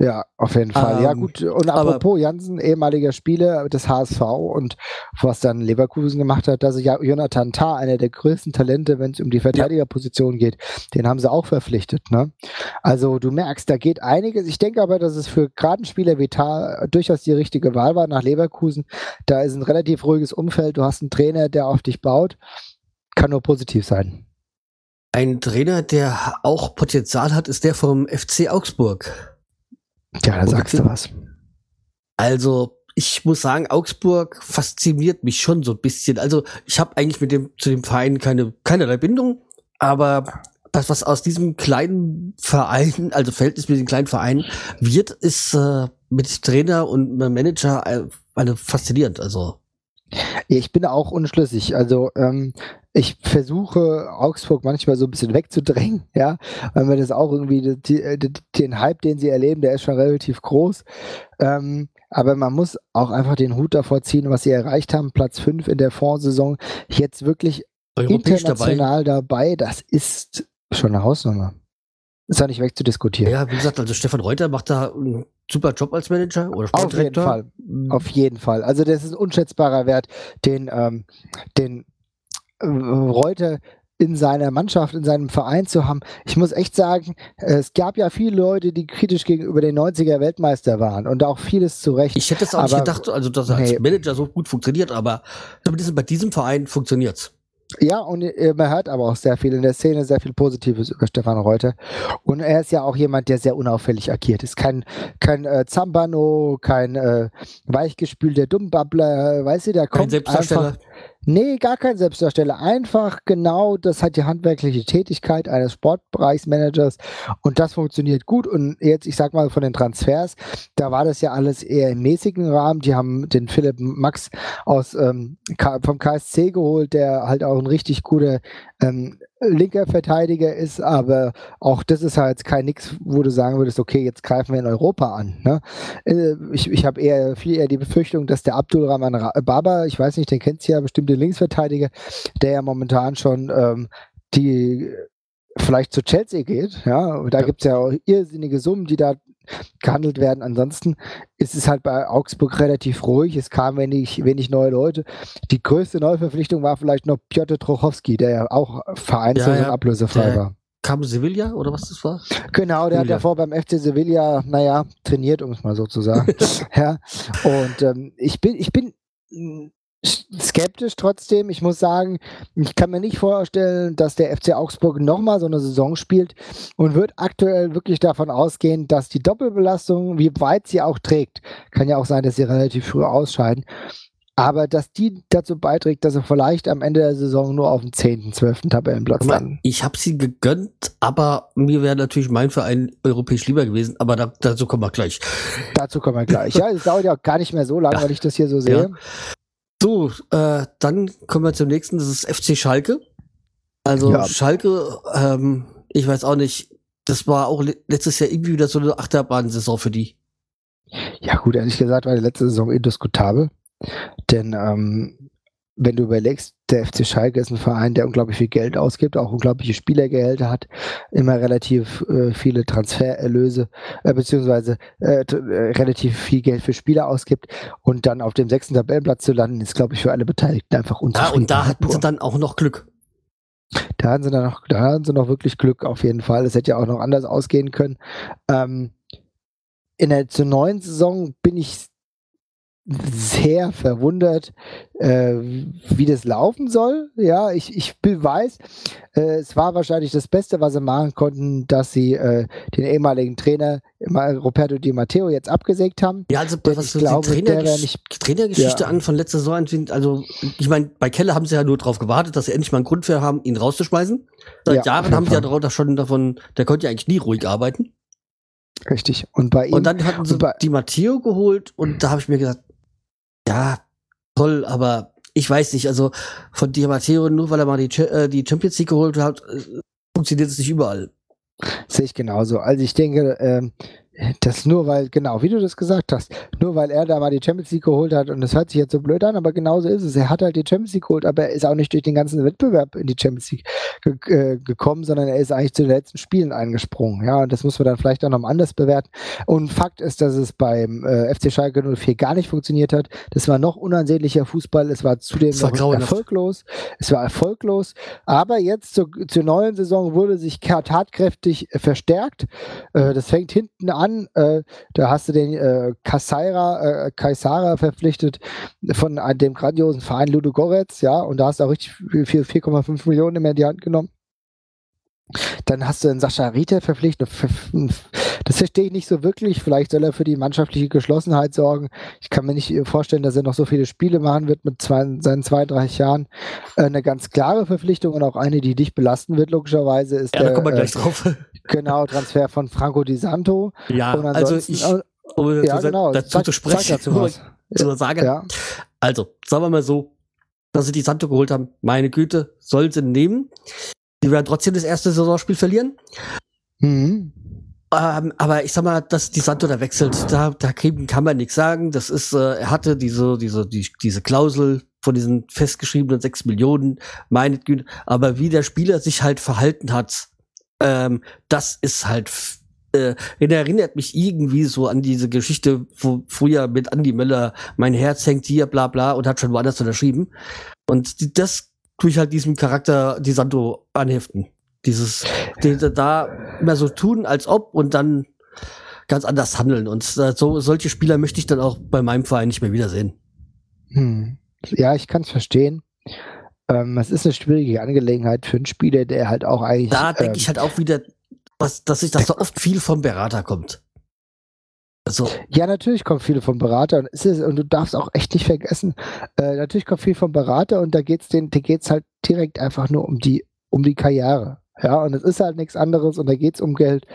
Ja, auf jeden Fall. Ähm, ja, gut. Und apropos Jansen, ehemaliger Spieler des HSV und was dann Leverkusen gemacht hat, dass ja Jonathan Tah, einer der größten Talente, wenn es um die Verteidigerposition geht, den haben sie auch verpflichtet. Ne? Also du merkst, da geht einiges. Ich denke aber, dass es für gerade Spieler Spieler Vital durchaus die richtige Wahl war nach Leverkusen. Da ist ein relativ ruhiges Umfeld. Du hast einen Trainer, der auf dich baut. Kann nur positiv sein. Ein Trainer, der auch Potenzial hat, ist der vom FC Augsburg. Ja, da sagst du was. Also, ich muss sagen, Augsburg fasziniert mich schon so ein bisschen. Also, ich habe eigentlich mit dem zu dem Verein keine keinerlei Bindung, aber das, was aus diesem kleinen Verein, also Verhältnis mit dem kleinen Verein wird, ist äh, mit Trainer und Manager äh, eine faszinierend. Also ich bin auch unschlüssig. Also ähm, ich versuche Augsburg manchmal so ein bisschen wegzudrängen, [laughs] ja, weil mir das auch irgendwie die, die, den Hype, den sie erleben, der ist schon relativ groß. Ähm, aber man muss auch einfach den Hut davor ziehen, was sie erreicht haben. Platz 5 in der Vorsaison, jetzt wirklich international dabei. dabei. Das ist Schon eine Hausnummer. Ist ja nicht wegzudiskutieren. Ja, wie gesagt, also Stefan Reuter macht da einen super Job als Manager oder Auf jeden Fall. Mhm. Auf jeden Fall. Also das ist ein unschätzbarer Wert, den, ähm, den äh, Reuter in seiner Mannschaft, in seinem Verein zu haben. Ich muss echt sagen, es gab ja viele Leute, die kritisch gegenüber den 90er Weltmeister waren und auch vieles zu Recht. Ich hätte es auch aber, nicht gedacht, also dass er als Manager so gut funktioniert, aber bei diesem Verein funktioniert's. Ja, und man hört aber auch sehr viel in der Szene, sehr viel Positives über Stefan Reuter. Und er ist ja auch jemand, der sehr unauffällig agiert ist. Kein, kein äh, Zambano, kein äh, weichgespülter Dummbabbler, weißt du, der kommt einfach Nee, gar kein Selbstdarsteller. Einfach genau, das hat die handwerkliche Tätigkeit eines Sportbereichsmanagers und das funktioniert gut. Und jetzt, ich sag mal, von den Transfers, da war das ja alles eher im mäßigen Rahmen. Die haben den Philipp Max aus ähm, vom KSC geholt, der halt auch ein richtig guter ähm, linker Verteidiger ist, aber auch das ist halt kein Nix, wo du sagen würdest, okay, jetzt greifen wir in Europa an. Ne? Äh, ich ich habe eher viel eher die Befürchtung, dass der Abdul Rahman Baba, ich weiß nicht, den kennt ja bestimmt den Linksverteidiger, der ja momentan schon ähm, die vielleicht zu Chelsea geht, ja, da ja. gibt es ja auch irrsinnige Summen, die da gehandelt werden. Ansonsten ist es halt bei Augsburg relativ ruhig. Es kamen wenig, wenig neue Leute. Die größte Neuverpflichtung war vielleicht noch Piotr Trochowski, der ja auch vereinzelt ja, ja. und ablösefrei war. Kam Sevilla oder was das war? Genau, der Sevilla. hat davor beim FC Sevilla, naja, trainiert, um es mal so zu sagen. [laughs] ja. Und ähm, ich bin, ich bin skeptisch trotzdem. Ich muss sagen, ich kann mir nicht vorstellen, dass der FC Augsburg nochmal so eine Saison spielt und wird aktuell wirklich davon ausgehen, dass die Doppelbelastung, wie weit sie auch trägt, kann ja auch sein, dass sie relativ früh ausscheiden, aber dass die dazu beiträgt, dass sie vielleicht am Ende der Saison nur auf dem 10., 12. Tabellenplatz landen. Ich habe sie gegönnt, aber mir wäre natürlich mein Verein europäisch lieber gewesen, aber da, dazu kommen wir gleich. Dazu kommen wir gleich. Ja, es dauert ja auch gar nicht mehr so lange, ja. weil ich das hier so sehe. Ja. So, äh, dann kommen wir zum nächsten, das ist FC Schalke. Also ja. Schalke, ähm, ich weiß auch nicht, das war auch letztes Jahr irgendwie wieder so eine Achterbahnsaison für die. Ja gut, ehrlich gesagt war die letzte Saison indiskutabel, denn ähm, wenn du überlegst, der FC Schalke ist ein Verein, der unglaublich viel Geld ausgibt, auch unglaubliche Spielergehälter hat, immer relativ äh, viele Transfererlöse, äh, beziehungsweise äh, äh, relativ viel Geld für Spieler ausgibt und dann auf dem sechsten Tabellenplatz zu landen, ist, glaube ich, für alle Beteiligten einfach unzufrieden. Ja, und da hatten sie dann auch noch Glück. Da hatten sie dann noch, da hatten sie noch wirklich Glück auf jeden Fall. Es hätte ja auch noch anders ausgehen können. Ähm, in der zur neuen Saison bin ich sehr verwundert, äh, wie das laufen soll. Ja, ich, ich weiß, äh, es war wahrscheinlich das Beste, was sie machen konnten, dass sie äh, den ehemaligen Trainer Roberto Di Matteo jetzt abgesägt haben. Ja, also was ich glaube, die Trainer nicht, Trainergeschichte ja. an von letzter Saison also ich meine, bei Keller haben sie ja nur darauf gewartet, dass sie endlich mal einen Grund für haben, ihn rauszuschmeißen. Seit ja, Jahren haben sie ja schon davon, der konnte ja eigentlich nie ruhig arbeiten. Richtig. Und bei ihm. Und dann hatten sie Di Matteo geholt und da habe ich mir gesagt, ja, toll, aber ich weiß nicht, also von Di Matteo, nur weil er mal die, äh, die Champions League geholt hat, äh, funktioniert es nicht überall. Sehe ich genauso. Also ich denke, ähm, das nur weil, genau, wie du das gesagt hast, nur weil er da mal die Champions League geholt hat und das hört sich jetzt so blöd an, aber genauso ist es. Er hat halt die Champions League geholt, aber er ist auch nicht durch den ganzen Wettbewerb in die Champions League ge äh, gekommen, sondern er ist eigentlich zu den letzten Spielen eingesprungen. Ja, und das muss man dann vielleicht auch noch anders bewerten. Und Fakt ist, dass es beim äh, FC Schalke 04 gar nicht funktioniert hat. Das war noch unansehnlicher Fußball. Es war zudem war erfolglos. Es war erfolglos. Aber jetzt zu, zur neuen Saison wurde sich tatkräftig verstärkt. Äh, das fängt hinten an an. Äh, da hast du den äh, Kasaira, äh, Kaisara verpflichtet von äh, dem grandiosen Verein Ludo Goretz, ja, und da hast du auch richtig viel, 4,5 Millionen mehr in die Hand genommen. Dann hast du einen Sascha Riete verpflichtet. Das verstehe ich nicht so wirklich. Vielleicht soll er für die mannschaftliche Geschlossenheit sorgen. Ich kann mir nicht vorstellen, dass er noch so viele Spiele machen wird mit zwei, seinen 32 Jahren. Äh, eine ganz klare Verpflichtung und auch eine, die dich belasten wird, logischerweise, ist ja, der, da kommen wir gleich äh, drauf. [laughs] Genau, Transfer von Franco Di Santo. Ja, also ich, um ja, genau. dazu sag, zu sprechen, dazu was. zu sagen. Ja. Also, sagen wir mal so, dass sie Di Santo geholt haben, meine Güte, soll sie nehmen. Die werden trotzdem das erste Saisonspiel verlieren. Mhm. Ähm, aber ich sag mal, dass die Santo da wechselt, da, da kann man nichts sagen. Das ist, äh, er hatte diese, diese, die, diese Klausel von diesen festgeschriebenen sechs Millionen, meinetgüte. Aber wie der Spieler sich halt verhalten hat, ähm, das ist halt, äh, erinnert mich irgendwie so an diese Geschichte, wo früher mit Andy Möller mein Herz hängt hier, bla bla, und hat schon woanders unterschrieben. Und das tue ich halt diesem Charakter die Santo anheften. Dieses, [laughs] die, da immer so tun, als ob und dann ganz anders handeln. Und äh, so solche Spieler möchte ich dann auch bei meinem Verein nicht mehr wiedersehen. Hm. Ja, ich kann es verstehen. Ähm, es ist eine schwierige Angelegenheit für einen Spieler, der halt auch eigentlich. Da denke ähm, ich halt auch wieder, was, dass sich das so oft viel vom Berater kommt. Also. Ja, natürlich kommt viel vom Berater und, ist es, und du darfst auch echt nicht vergessen, äh, natürlich kommt viel vom Berater und da geht es halt direkt einfach nur um die, um die Karriere. Ja, und es ist halt nichts anderes und da geht es um Geld.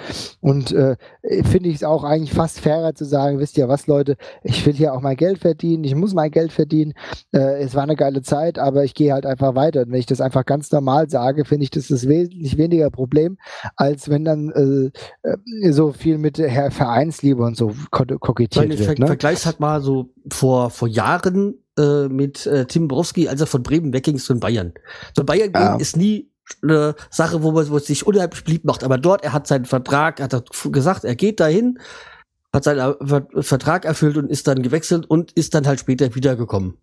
Und äh, finde ich es auch eigentlich fast fairer zu sagen, wisst ihr was, Leute, ich will hier auch mein Geld verdienen, ich muss mein Geld verdienen. Äh, es war eine geile Zeit, aber ich gehe halt einfach weiter. Und wenn ich das einfach ganz normal sage, finde ich, das ist wesentlich weniger Problem, als wenn dann äh, äh so viel mit der Vereinsliebe und so kokettiert Meine, wird. Ne? Vergleichs halt mal so vor, vor Jahren äh, mit äh, Tim Borowski, als er von Bremen wegging zu Bayern. So Bayern ja. ist nie eine Sache, wo man wo es sich unheimlich beliebt macht. Aber dort, er hat seinen Vertrag, er hat gesagt, er geht dahin, hat seinen Vertrag erfüllt und ist dann gewechselt und ist dann halt später wiedergekommen.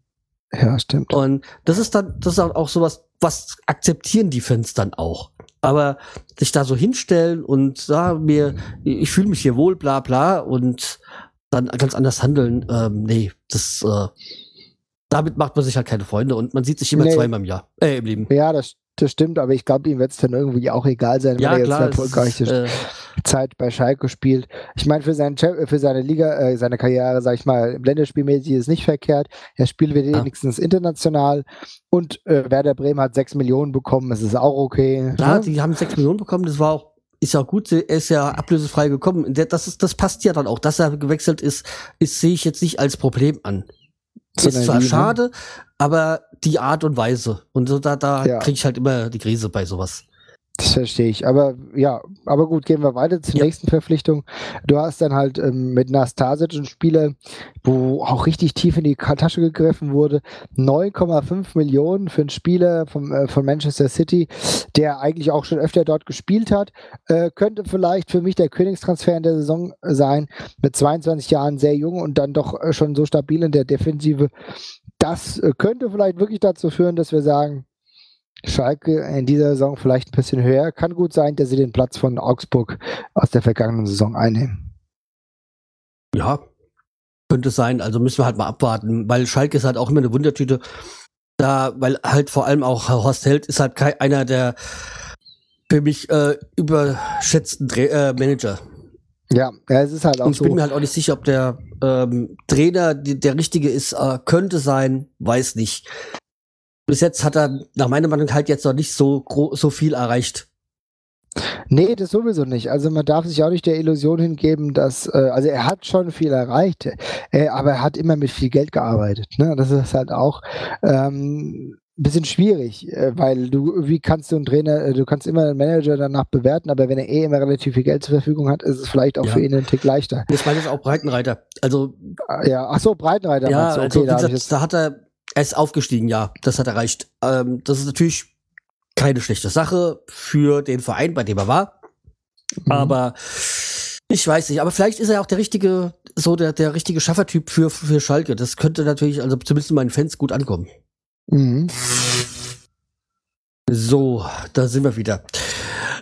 Ja, stimmt. Und das ist dann, das ist auch sowas, was akzeptieren die Fans dann auch. Aber sich da so hinstellen und sagen mir, ich fühle mich hier wohl, bla bla, und dann ganz anders handeln, ähm, nee, das, äh, damit macht man sich halt keine Freunde und man sieht sich immer nee. zweimal im Jahr, äh, im Leben. Ja, das, das stimmt, aber ich glaube, ihm wird es dann irgendwie auch egal sein, ja, wenn er klar, jetzt eine erfolgreiche äh, Zeit bei Schalke spielt. Ich meine, für, seinen, für seine Liga, äh, seine Karriere, sag ich mal, länderspielmäßig ist nicht verkehrt. Er spielt ja. wenigstens international und äh, Werder Bremen hat sechs Millionen bekommen, das ist auch okay. Klar, ne? die haben sechs Millionen bekommen, das war auch ist ja auch gut, er ist ja ablösefrei gekommen. Das, ist, das passt ja dann auch. Dass er gewechselt ist, ist sehe ich jetzt nicht als Problem an. Das ist zwar schade, aber die Art und Weise. Und so da, da ja. kriege ich halt immer die Krise bei sowas. Das verstehe ich. Aber ja, aber gut, gehen wir weiter zur ja. nächsten Verpflichtung. Du hast dann halt ähm, mit Nastasic einen Spieler, wo auch richtig tief in die Tasche gegriffen wurde. 9,5 Millionen für einen Spieler vom, äh, von Manchester City, der eigentlich auch schon öfter dort gespielt hat. Äh, könnte vielleicht für mich der Königstransfer in der Saison sein. Mit 22 Jahren sehr jung und dann doch äh, schon so stabil in der Defensive. Das äh, könnte vielleicht wirklich dazu führen, dass wir sagen, Schalke in dieser Saison vielleicht ein bisschen höher. Kann gut sein, dass sie den Platz von Augsburg aus der vergangenen Saison einnehmen. Ja, Könnte sein, also müssen wir halt mal abwarten, weil Schalke ist halt auch immer eine Wundertüte. Da, weil halt vor allem auch Horst Held ist halt einer der für mich äh, überschätzten Dre äh, Manager. Ja, ja, es ist halt auch Und ich so. bin mir halt auch nicht sicher, ob der ähm, Trainer die, der richtige ist. Äh, könnte sein, weiß nicht. Bis jetzt hat er nach meiner Meinung halt jetzt noch nicht so so viel erreicht. Nee, das sowieso nicht. Also man darf sich auch nicht der Illusion hingeben, dass, äh, also er hat schon viel erreicht, äh, aber er hat immer mit viel Geld gearbeitet. Ne? Das ist halt auch ähm, ein bisschen schwierig, äh, weil du, wie kannst du einen Trainer, äh, du kannst immer einen Manager danach bewerten, aber wenn er eh immer relativ viel Geld zur Verfügung hat, ist es vielleicht auch ja. für ihn ein Tick leichter. Ich meine jetzt auch Breitenreiter. Also ja, ach so, Breitenreiter. Ja, okay, also, da, da hat er, er ist aufgestiegen, ja, das hat erreicht. Ähm, das ist natürlich keine schlechte Sache für den Verein, bei dem er war. Mhm. Aber ich weiß nicht, aber vielleicht ist er auch der richtige, so der, der richtige Schaffertyp für, für Schalke. Das könnte natürlich, also zumindest meinen Fans gut ankommen. Mhm. So, da sind wir wieder.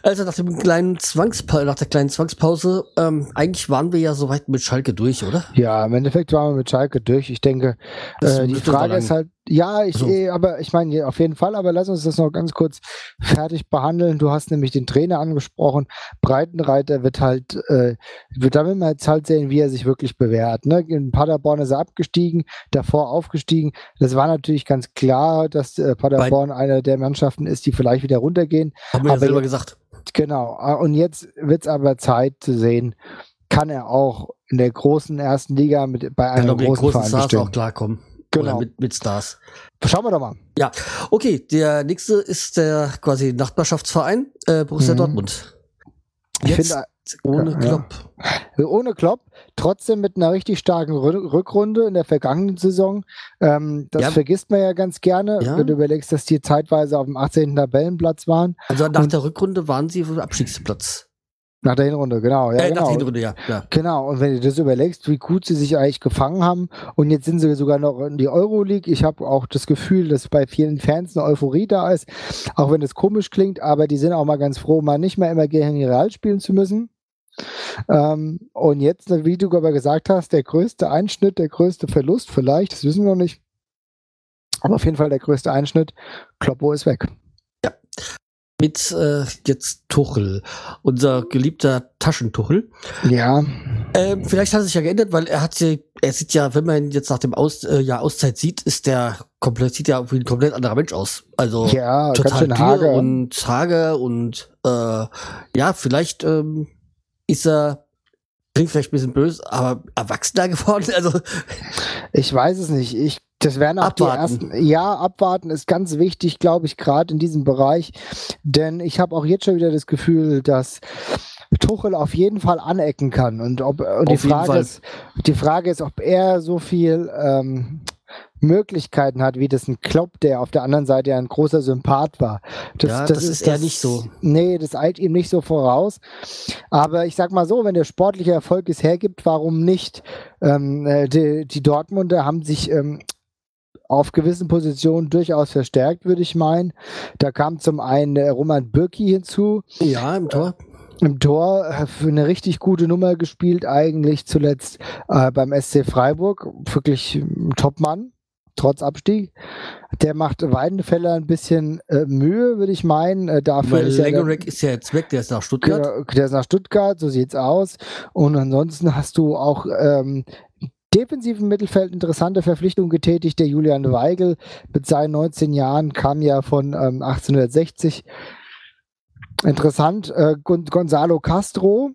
Also nach dem kleinen Zwangspa nach der kleinen Zwangspause, ähm, eigentlich waren wir ja soweit mit Schalke durch, oder? Ja, im Endeffekt waren wir mit Schalke durch. Ich denke, äh, die Frage ist halt, ja, ich, so. eh, aber ich meine, auf jeden Fall, aber lass uns das noch ganz kurz fertig behandeln. Du hast nämlich den Trainer angesprochen. Breitenreiter wird halt, äh, wird damit mal jetzt halt sehen, wie er sich wirklich bewährt. Ne? In Paderborn ist er abgestiegen, davor aufgestiegen. Das war natürlich ganz klar, dass äh, Paderborn Bei eine der Mannschaften ist, die vielleicht wieder runtergehen. Haben wir ja selber gesagt. Genau. Ah, und jetzt wird es aber Zeit zu sehen, kann er auch in der großen ersten Liga mit bei einem großen, großen Verein Stars auch klarkommen. Genau. Mit, mit Stars. Schauen wir doch mal. Ja, okay. Der nächste ist der quasi Nachbarschaftsverein äh, Borussia mhm. Dortmund. Jetzt ich finde, ohne Klopp. Ja. Ohne Klopp, trotzdem mit einer richtig starken Rückrunde in der vergangenen Saison. Ähm, das ja. vergisst man ja ganz gerne, ja. wenn du überlegst, dass die zeitweise auf dem 18. Tabellenplatz waren. Also nach Und der Rückrunde waren sie auf dem Abstiegsplatz. Nach der Hinrunde, genau. Ja, äh, genau. Nach der Hinrunde, ja, ja. Genau, und wenn du das überlegst, wie gut sie sich eigentlich gefangen haben und jetzt sind sie sogar noch in die Euroleague. Ich habe auch das Gefühl, dass bei vielen Fans eine Euphorie da ist, auch wenn es komisch klingt, aber die sind auch mal ganz froh, mal nicht mehr immer gegen Real spielen zu müssen. Ähm, und jetzt, wie du aber gesagt hast, der größte Einschnitt, der größte Verlust vielleicht, das wissen wir noch nicht, aber auf jeden Fall der größte Einschnitt, Kloppo ist weg mit äh, jetzt Tuchel, unser geliebter Taschentuchel. Ja. Ähm, vielleicht hat es sich ja geändert, weil er hat sie, er sieht ja, wenn man ihn jetzt nach dem Aus, äh, Jahr Auszeit sieht, ist der komplett, sieht ja wie ein komplett anderer Mensch aus. Also ja, total hager und hager und äh, ja, vielleicht ähm, ist er klingt vielleicht ein bisschen böse, aber erwachsener [laughs] geworden. Also ich weiß es nicht. Ich das wären auch abwarten. die ersten. Ja, abwarten ist ganz wichtig, glaube ich, gerade in diesem Bereich. Denn ich habe auch jetzt schon wieder das Gefühl, dass Tuchel auf jeden Fall anecken kann. Und, ob, und die, Frage ist, die Frage ist, ob er so viel ähm, Möglichkeiten hat, wie das ein Klopp, der auf der anderen Seite ein großer Sympath war. Das, ja, das, das ist ja nicht so. Nee, das eilt ihm nicht so voraus. Aber ich sag mal so, wenn der sportliche Erfolg es hergibt, warum nicht? Ähm, äh, die, die Dortmunder haben sich ähm, auf gewissen Positionen durchaus verstärkt, würde ich meinen. Da kam zum einen äh, Roman Birki hinzu. Ja, im Tor. Äh, Im Tor äh, für eine richtig gute Nummer gespielt, eigentlich zuletzt äh, beim SC Freiburg. Wirklich ein Top-Mann, trotz Abstieg. Der macht Weidenfeller ein bisschen äh, Mühe, würde ich meinen. Äh, dafür Weil Langerack ist ja jetzt weg, der ist nach Stuttgart. Der ist nach Stuttgart, so sieht's aus. Und ansonsten hast du auch ähm, defensiven Mittelfeld interessante Verpflichtung getätigt. Der Julian Weigel mit seinen 19 Jahren kam ja von ähm, 1860. Interessant. Äh, Gonzalo Castro.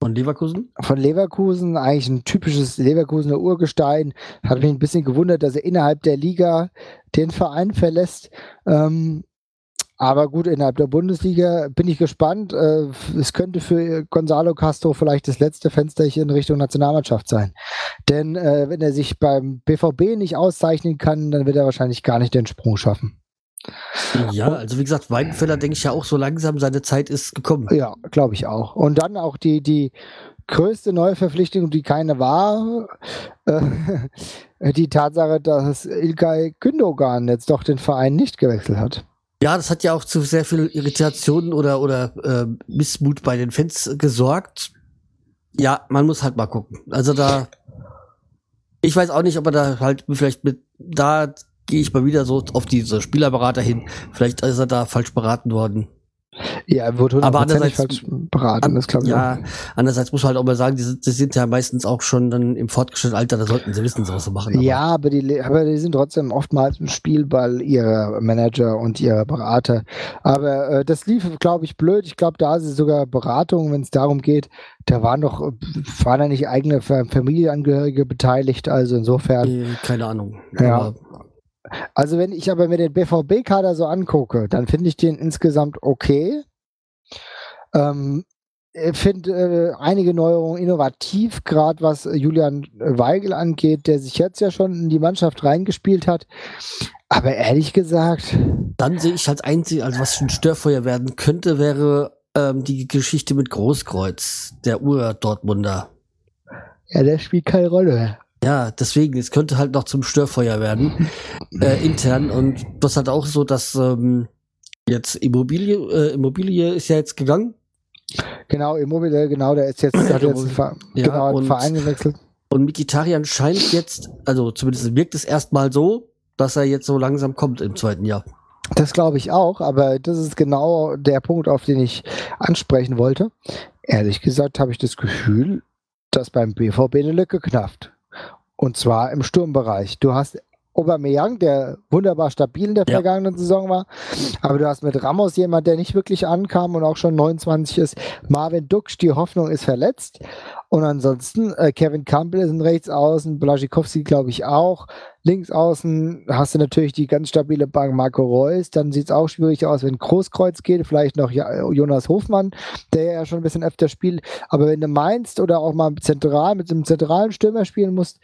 Von Leverkusen? Von Leverkusen, eigentlich ein typisches Leverkusener Urgestein. Hat mich ein bisschen gewundert, dass er innerhalb der Liga den Verein verlässt. Ähm, aber gut, innerhalb der Bundesliga bin ich gespannt. Äh, es könnte für Gonzalo Castro vielleicht das letzte Fensterchen in Richtung Nationalmannschaft sein. Denn äh, wenn er sich beim BVB nicht auszeichnen kann, dann wird er wahrscheinlich gar nicht den Sprung schaffen. Ja, also wie gesagt, Weidenfeller denke ich ja auch so langsam, seine Zeit ist gekommen. Ja, glaube ich auch. Und dann auch die, die größte Neuverpflichtung, die keine war, äh, [laughs] die Tatsache, dass Ilkay Gündogan jetzt doch den Verein nicht gewechselt hat. Ja, das hat ja auch zu sehr viel Irritation oder, oder äh, Missmut bei den Fans gesorgt. Ja, man muss halt mal gucken. Also da Ich weiß auch nicht, ob er da halt vielleicht mit, da gehe ich mal wieder so auf diese Spielerberater hin. Vielleicht ist er da falsch beraten worden. Ja, wurde aber andererseits falsch beraten, das glaube ich. Ja, andererseits muss man halt auch mal sagen, die sind, die sind ja meistens auch schon dann im fortgeschrittenen Alter, da sollten sie wissen, was sie machen. Aber. Ja, aber die, aber die sind trotzdem oftmals im Spielball ihrer Manager und ihrer Berater. Aber äh, das lief, glaube ich, blöd. Ich glaube, da ist es sogar Beratung, wenn es darum geht, da waren doch, waren da nicht eigene Familienangehörige beteiligt, also insofern. Keine Ahnung. Ja. Aber also wenn ich aber mir den BVB-Kader so angucke, dann finde ich den insgesamt okay. Ähm, ich finde äh, einige Neuerungen innovativ, gerade was Julian Weigel angeht, der sich jetzt ja schon in die Mannschaft reingespielt hat. Aber ehrlich gesagt. Dann sehe ich als einzig, also was ein Störfeuer werden könnte, wäre ähm, die Geschichte mit Großkreuz, der Ur-Dortmunder. Ja, der spielt keine Rolle. Ja, deswegen, es könnte halt noch zum Störfeuer werden, [laughs] äh, intern. Und das hat auch so, dass ähm, jetzt Immobilie, äh, Immobilie ist ja jetzt gegangen. Genau, Immobilie, genau, der ist jetzt, hat jetzt Ver ja, genau, und, Verein gewechselt. Und Mikitarian scheint jetzt, also zumindest wirkt es erstmal so, dass er jetzt so langsam kommt im zweiten Jahr. Das glaube ich auch, aber das ist genau der Punkt, auf den ich ansprechen wollte. Ehrlich gesagt habe ich das Gefühl, dass beim BVB eine Lücke knafft. Und zwar im Sturmbereich. Du hast Aubameyang, der wunderbar stabil in der ja. vergangenen Saison war. Aber du hast mit Ramos jemand, der nicht wirklich ankam und auch schon 29 ist. Marvin Duksch, die Hoffnung ist verletzt. Und ansonsten, äh, Kevin Campbell ist ein Rechtsaußen, Blaschikowski glaube ich auch. Links außen hast du natürlich die ganz stabile Bank Marco Reus. Dann sieht es auch schwierig aus, wenn Großkreuz geht. Vielleicht noch Jonas Hofmann, der ja schon ein bisschen öfter spielt. Aber wenn du meinst oder auch mal zentral mit einem zentralen Stürmer spielen musst,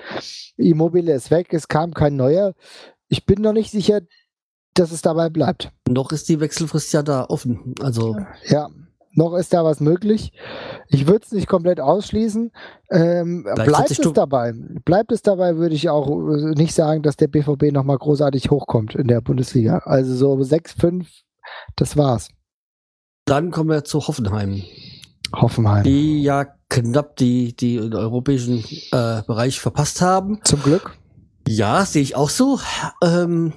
Immobile ist weg, es kam kein neuer. Ich bin noch nicht sicher, dass es dabei bleibt. Noch ist die Wechselfrist ja da offen. Also ja, noch ist da was möglich. Ich würde es nicht komplett ausschließen. Ähm, bleibt es dabei? Bleibt es dabei, würde ich auch äh, nicht sagen, dass der BVB nochmal großartig hochkommt in der Bundesliga. Also so 6, 5, das war's. Dann kommen wir zu Hoffenheim. Hoffenheim. Die ja knapp die, die den europäischen äh, Bereich verpasst haben. Zum Glück. Ja, sehe ich auch so. Ähm,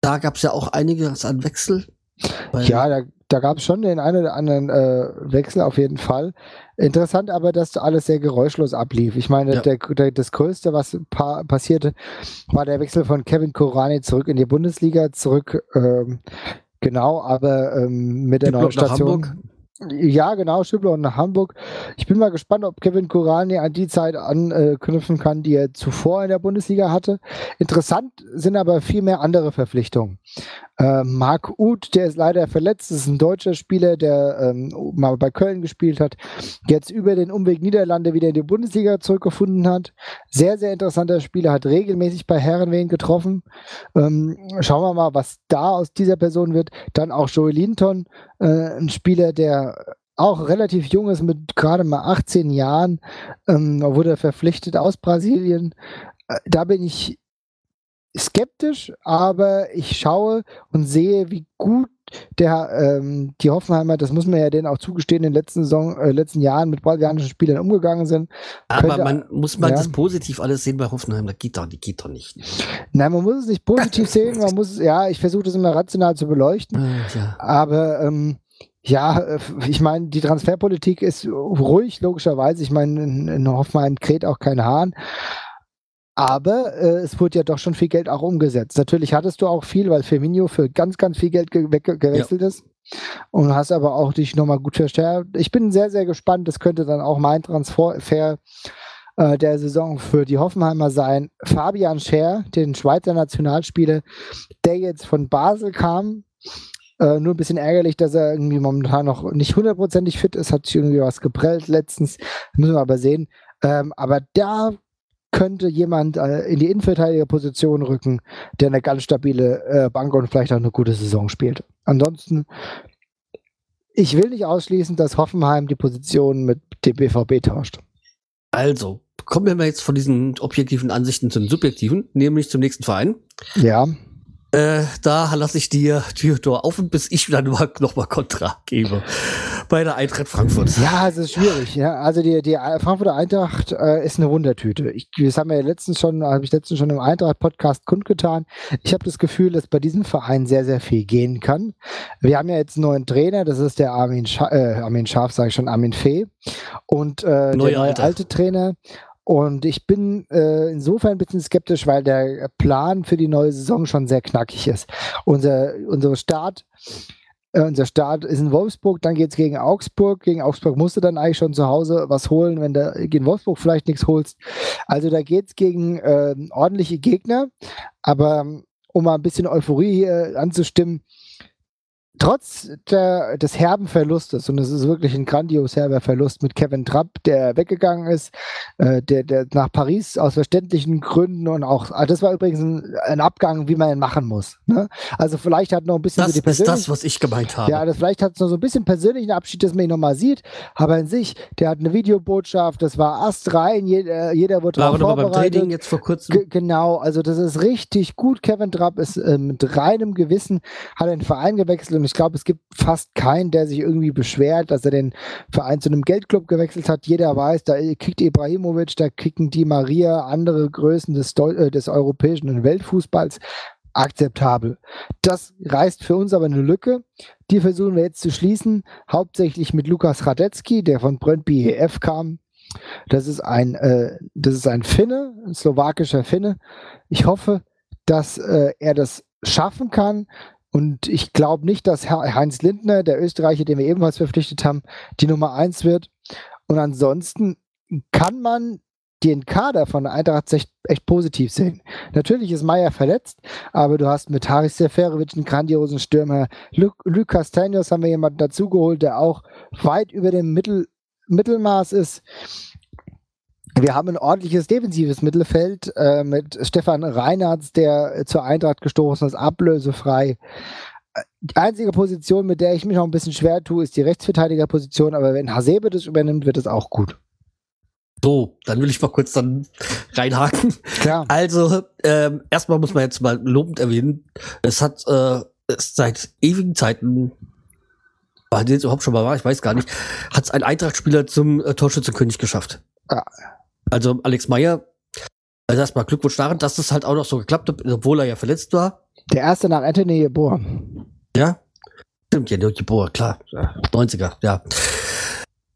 da gab es ja auch einiges an Wechsel. Ja, da, da gab es schon den einen oder anderen äh, Wechsel auf jeden Fall. Interessant aber, dass alles sehr geräuschlos ablief. Ich meine, ja. der, der, das Größte, was pa passierte, war der Wechsel von Kevin Korani zurück in die Bundesliga, zurück, ähm, genau, aber ähm, mit der neuen Station. Ja, genau, Schüppler und nach Hamburg. Ich bin mal gespannt, ob Kevin Kurani an die Zeit anknüpfen kann, die er zuvor in der Bundesliga hatte. Interessant sind aber viel mehr andere Verpflichtungen. Äh, Marc Uth, der ist leider verletzt, ist ein deutscher Spieler, der ähm, mal bei Köln gespielt hat, jetzt über den Umweg Niederlande wieder in die Bundesliga zurückgefunden hat. Sehr, sehr interessanter Spieler, hat regelmäßig bei Herrenwehen getroffen. Ähm, schauen wir mal, was da aus dieser Person wird. Dann auch Joey Linton, äh, ein Spieler, der auch relativ jung ist, mit gerade mal 18 Jahren, ähm, wurde verpflichtet aus Brasilien. Äh, da bin ich skeptisch, aber ich schaue und sehe, wie gut der ähm, die Hoffenheimer, das muss man ja denen auch zugestehen, in den letzten Saison, äh, letzten Jahren mit brasilianischen Spielern umgegangen sind. Aber Könnte, man muss man ja. das positiv alles sehen bei Hoffenheim, das geht doch, die geht doch nicht. Nein, man muss es nicht positiv [laughs] sehen, man muss, ja, ich versuche das immer rational zu beleuchten. Äh, ja. Aber ähm, ja, äh, ich meine, die Transferpolitik ist ruhig, logischerweise. Ich meine, in, in Hoffenheim kräht auch kein Hahn. Aber äh, es wurde ja doch schon viel Geld auch umgesetzt. Natürlich hattest du auch viel, weil Firmino für ganz, ganz viel Geld ge gewechselt ja. ist. Und hast aber auch dich nochmal gut verstärkt. Ich bin sehr, sehr gespannt. Das könnte dann auch mein Transfer äh, der Saison für die Hoffenheimer sein. Fabian Scher, den Schweizer Nationalspieler, der jetzt von Basel kam. Äh, nur ein bisschen ärgerlich, dass er irgendwie momentan noch nicht hundertprozentig fit ist. Hat sich irgendwie was geprellt letztens. Müssen wir aber sehen. Ähm, aber da könnte jemand äh, in die Innenverteidigerposition rücken, der eine ganz stabile äh, Bank und vielleicht auch eine gute Saison spielt. Ansonsten, ich will nicht ausschließen, dass Hoffenheim die Position mit dem BVB tauscht. Also, kommen wir mal jetzt von diesen objektiven Ansichten zu den subjektiven, nämlich zum nächsten Verein. Ja. Äh, da lasse ich dir Tür Tor offen, bis ich dann mal, noch mal Kontra gebe bei der Eintracht Frankfurt. Ja, es ist schwierig. Ja, also die, die Frankfurter Eintracht äh, ist eine Wundertüte. Ich, das haben wir ja letztens schon, habe ich letztens schon im Eintracht-Podcast kundgetan. Ich habe das Gefühl, dass bei diesem Verein sehr, sehr viel gehen kann. Wir haben ja jetzt einen neuen Trainer, das ist der Armin, Scha äh, Armin Scharf, sage ich schon, Armin Fee. Und äh, der alte Trainer und ich bin äh, insofern ein bisschen skeptisch, weil der Plan für die neue Saison schon sehr knackig ist. Unser, unser Start äh, unser Start ist in Wolfsburg, dann geht es gegen Augsburg. Gegen Augsburg musst du dann eigentlich schon zu Hause was holen, wenn du gegen Wolfsburg vielleicht nichts holst. Also da geht es gegen äh, ordentliche Gegner. Aber um mal ein bisschen Euphorie hier anzustimmen, trotz der, des herben Verlustes, und es ist wirklich ein grandios herber Verlust mit Kevin Trapp, der weggegangen ist, äh, der, der nach Paris aus verständlichen Gründen und auch, ah, das war übrigens ein, ein Abgang, wie man ihn machen muss. Ne? Also vielleicht hat noch ein bisschen das so die ist das, was ich gemeint habe. Ja, das, vielleicht hat es noch so ein bisschen persönlichen Abschied, dass man ihn nochmal sieht, aber in sich, der hat eine Videobotschaft, das war astrein, jeder, jeder wurde war vorbereitet. beim Training jetzt vor kurzem. G genau, also das ist richtig gut. Kevin Trapp ist äh, mit reinem Gewissen, hat den Verein gewechselt und ich glaube, es gibt fast keinen, der sich irgendwie beschwert, dass er den Verein zu einem Geldclub gewechselt hat. Jeder weiß, da kickt Ibrahimovic, da kicken die Maria, andere Größen des, äh, des europäischen und Weltfußballs akzeptabel. Das reißt für uns aber eine Lücke. Die versuchen wir jetzt zu schließen, hauptsächlich mit Lukas Radetzky, der von Brøndby EF kam. Das ist ein, äh, das ist ein Finne, ein slowakischer Finne. Ich hoffe, dass äh, er das schaffen kann. Und ich glaube nicht, dass Heinz Lindner, der Österreicher, den wir ebenfalls verpflichtet haben, die Nummer eins wird. Und ansonsten kann man den Kader von Eintracht echt, echt positiv sehen. Natürlich ist Meier verletzt, aber du hast mit Haris Seferovic einen grandiosen Stürmer. Lukas Tanios haben wir jemanden dazugeholt, der auch weit über dem Mittel, Mittelmaß ist. Wir haben ein ordentliches defensives Mittelfeld äh, mit Stefan Reinhardt, der zur Eintracht gestoßen ist, ablösefrei. Die einzige Position, mit der ich mich noch ein bisschen schwer tue, ist die Rechtsverteidigerposition, aber wenn Hasebe das übernimmt, wird es auch gut. So, dann will ich mal kurz dann reinhaken. Klar. Also, ähm, erstmal muss man jetzt mal lobend erwähnen, es hat äh, es seit ewigen Zeiten, weil den es überhaupt schon mal war, ich weiß gar nicht, hat es ein Eintrachtspieler zum äh, Torschützenkönig geschafft. Ja. Also Alex Meyer, also erstmal Glückwunsch daran, dass das halt auch noch so geklappt hat, obwohl er ja verletzt war. Der erste nach Anthony Jeboa. Ja. Stimmt, ja, Jeboa, klar. 90er, ja.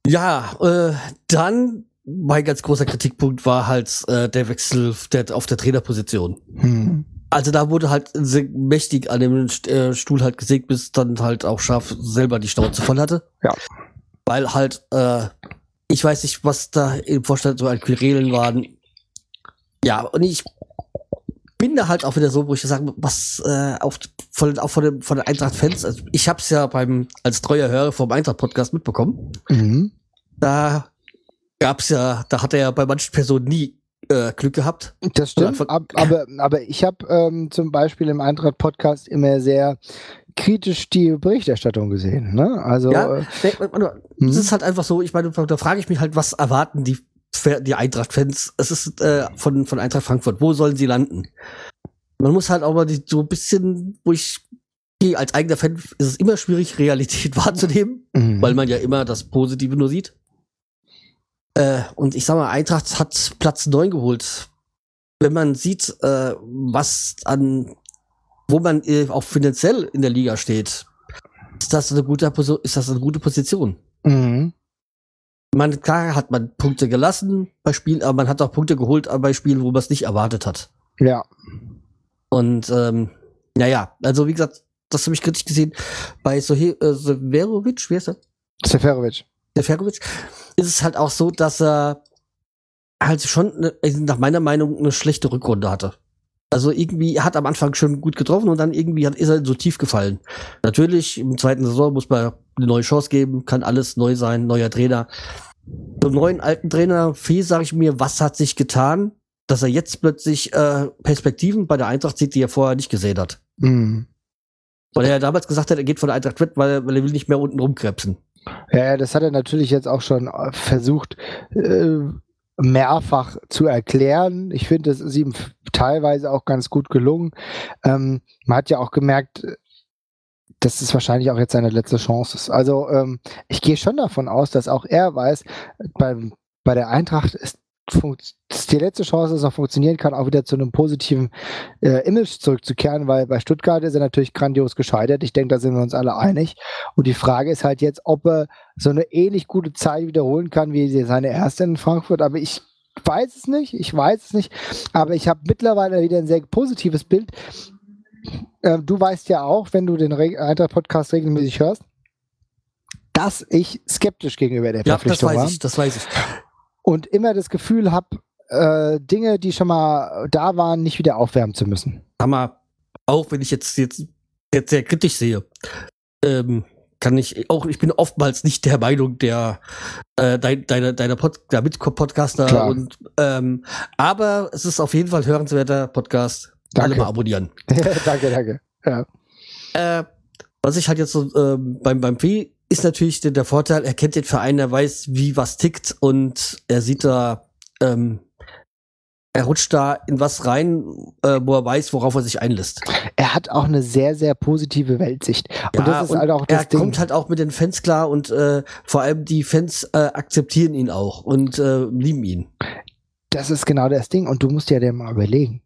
Ja, äh, dann mein ganz großer Kritikpunkt war halt äh, der Wechsel der, auf der Trainerposition. Hm. Also da wurde halt mächtig an dem äh, Stuhl halt gesägt, bis dann halt auch Schaf selber die Schnauze voll hatte. Ja. Weil halt äh, ich weiß nicht, was da im Vorstand so an Querelen waren. Ja, und ich bin da halt auch wieder so, wo ich sagen, was äh, auch von, auch von, dem, von den Eintracht-Fans, also ich habe es ja beim als treuer Hörer vom Eintracht-Podcast mitbekommen. Mhm. Da gab's ja, da hat er ja bei manchen Personen nie äh, Glück gehabt. Das stimmt, ab, aber, aber ich habe ähm, zum Beispiel im Eintracht-Podcast immer sehr kritisch die Berichterstattung gesehen. Ne? Also, ja, äh, das ist halt einfach so, ich meine, da frage ich mich halt, was erwarten die, die Eintracht-Fans? Es ist äh, von, von Eintracht Frankfurt, wo sollen sie landen? Man muss halt auch mal die, so ein bisschen, wo ich als eigener Fan ist es immer schwierig, Realität [laughs] wahrzunehmen, mhm. weil man ja immer das Positive nur sieht. Äh, und ich sag mal, Eintracht hat Platz neun geholt. Wenn man sieht, äh, was an wo man äh, auch finanziell in der Liga steht, ist das eine gute, ist das eine gute Position. Mhm. Man, klar hat man Punkte gelassen bei Spielen, aber man hat auch Punkte geholt bei Spielen, wo man es nicht erwartet hat. Ja. Und ähm, naja, also wie gesagt, das habe ich kritisch gesehen. Bei Sohe äh, Severovic, wie heißt er? Severovic. Severovic ist es halt auch so, dass er halt schon eine, nach meiner Meinung eine schlechte Rückrunde hatte. Also irgendwie hat am Anfang schon gut getroffen und dann irgendwie hat, ist er so tief gefallen. Natürlich, im zweiten Saison muss man eine neue Chance geben, kann alles neu sein, neuer Trainer. Zum neuen alten Trainer Fee sage ich mir, was hat sich getan, dass er jetzt plötzlich äh, Perspektiven bei der Eintracht sieht, die er vorher nicht gesehen hat. Mhm. Weil er ja damals gesagt hat, er geht von der Eintracht weg, weil, weil er will nicht mehr unten rumkrebsen. Ja, das hat er natürlich jetzt auch schon äh, versucht. Äh, mehrfach zu erklären. Ich finde, es ist ihm teilweise auch ganz gut gelungen. Ähm, man hat ja auch gemerkt, dass es wahrscheinlich auch jetzt seine letzte Chance ist. Also ähm, ich gehe schon davon aus, dass auch er weiß, bei der Eintracht ist die letzte Chance, dass er funktionieren kann, auch wieder zu einem positiven äh, Image zurückzukehren, weil bei Stuttgart ist er natürlich grandios gescheitert. Ich denke, da sind wir uns alle einig. Und die Frage ist halt jetzt, ob er so eine ähnlich gute Zeit wiederholen kann wie seine erste in Frankfurt. Aber ich weiß es nicht, ich weiß es nicht. Aber ich habe mittlerweile wieder ein sehr positives Bild. Äh, du weißt ja auch, wenn du den Eintracht-Podcast regelmäßig hörst, dass ich skeptisch gegenüber der Verpflichtung war. Ja, das weiß ich, das weiß ich und immer das Gefühl habe, äh, Dinge, die schon mal da waren, nicht wieder aufwärmen zu müssen. Hammer. Auch wenn ich jetzt, jetzt, jetzt sehr kritisch sehe, ähm, kann ich auch, ich bin oftmals nicht der Meinung der äh, dein, deiner deiner Pod, der Mit-Podcaster und ähm, aber es ist auf jeden Fall hörenswerter Podcast. Danke. Alle mal abonnieren. [laughs] danke, danke. Ja. Äh, was ich halt jetzt so ähm, beim beim Vieh ist natürlich der, der Vorteil, er kennt den Verein, er weiß, wie was tickt und er sieht da, ähm, er rutscht da in was rein, äh, wo er weiß, worauf er sich einlässt. Er hat auch eine sehr, sehr positive Weltsicht. Und ja, das ist halt auch das Er Ding. kommt halt auch mit den Fans klar und äh, vor allem die Fans äh, akzeptieren ihn auch und äh, lieben ihn. Das ist genau das Ding. Und du musst ja dir mal überlegen.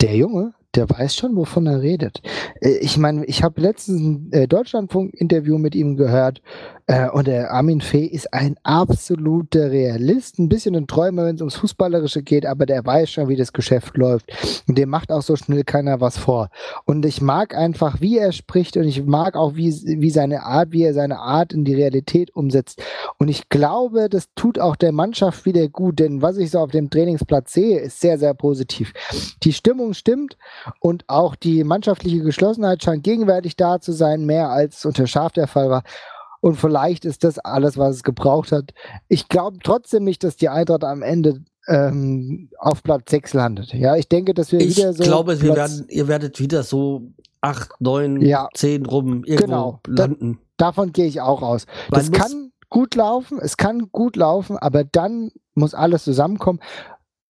Der Junge, der weiß schon, wovon er redet. Äh, ich meine, ich habe letztens ein äh, Deutschlandfunk-Interview mit ihm gehört äh, und der Armin Fee ist ein absoluter Realist, ein bisschen ein Träumer, wenn es ums Fußballerische geht, aber der weiß schon, wie das Geschäft läuft. Und dem macht auch so schnell keiner was vor. Und ich mag einfach, wie er spricht und ich mag auch, wie, wie seine Art, wie er seine Art in die Realität umsetzt. Und ich glaube, das tut auch der Mannschaft wieder gut, denn was ich so auf dem Trainingsplatz sehe, ist sehr, sehr positiv. Die Stimmung stimmt und auch die mannschaftliche Geschlossenheit scheint gegenwärtig da zu sein, mehr als unter Schaf der Fall war. Und vielleicht ist das alles, was es gebraucht hat. Ich glaube trotzdem nicht, dass die Eintracht am Ende ähm, auf Platz 6 landet. Ja, ich denke, dass wir ich wieder so. Ich glaube, wir werden, ihr werdet wieder so 8, 9, ja, 10 rum irgendwo genau, landen. Da, davon gehe ich auch aus. Man das kann gut laufen, es kann gut laufen, aber dann muss alles zusammenkommen.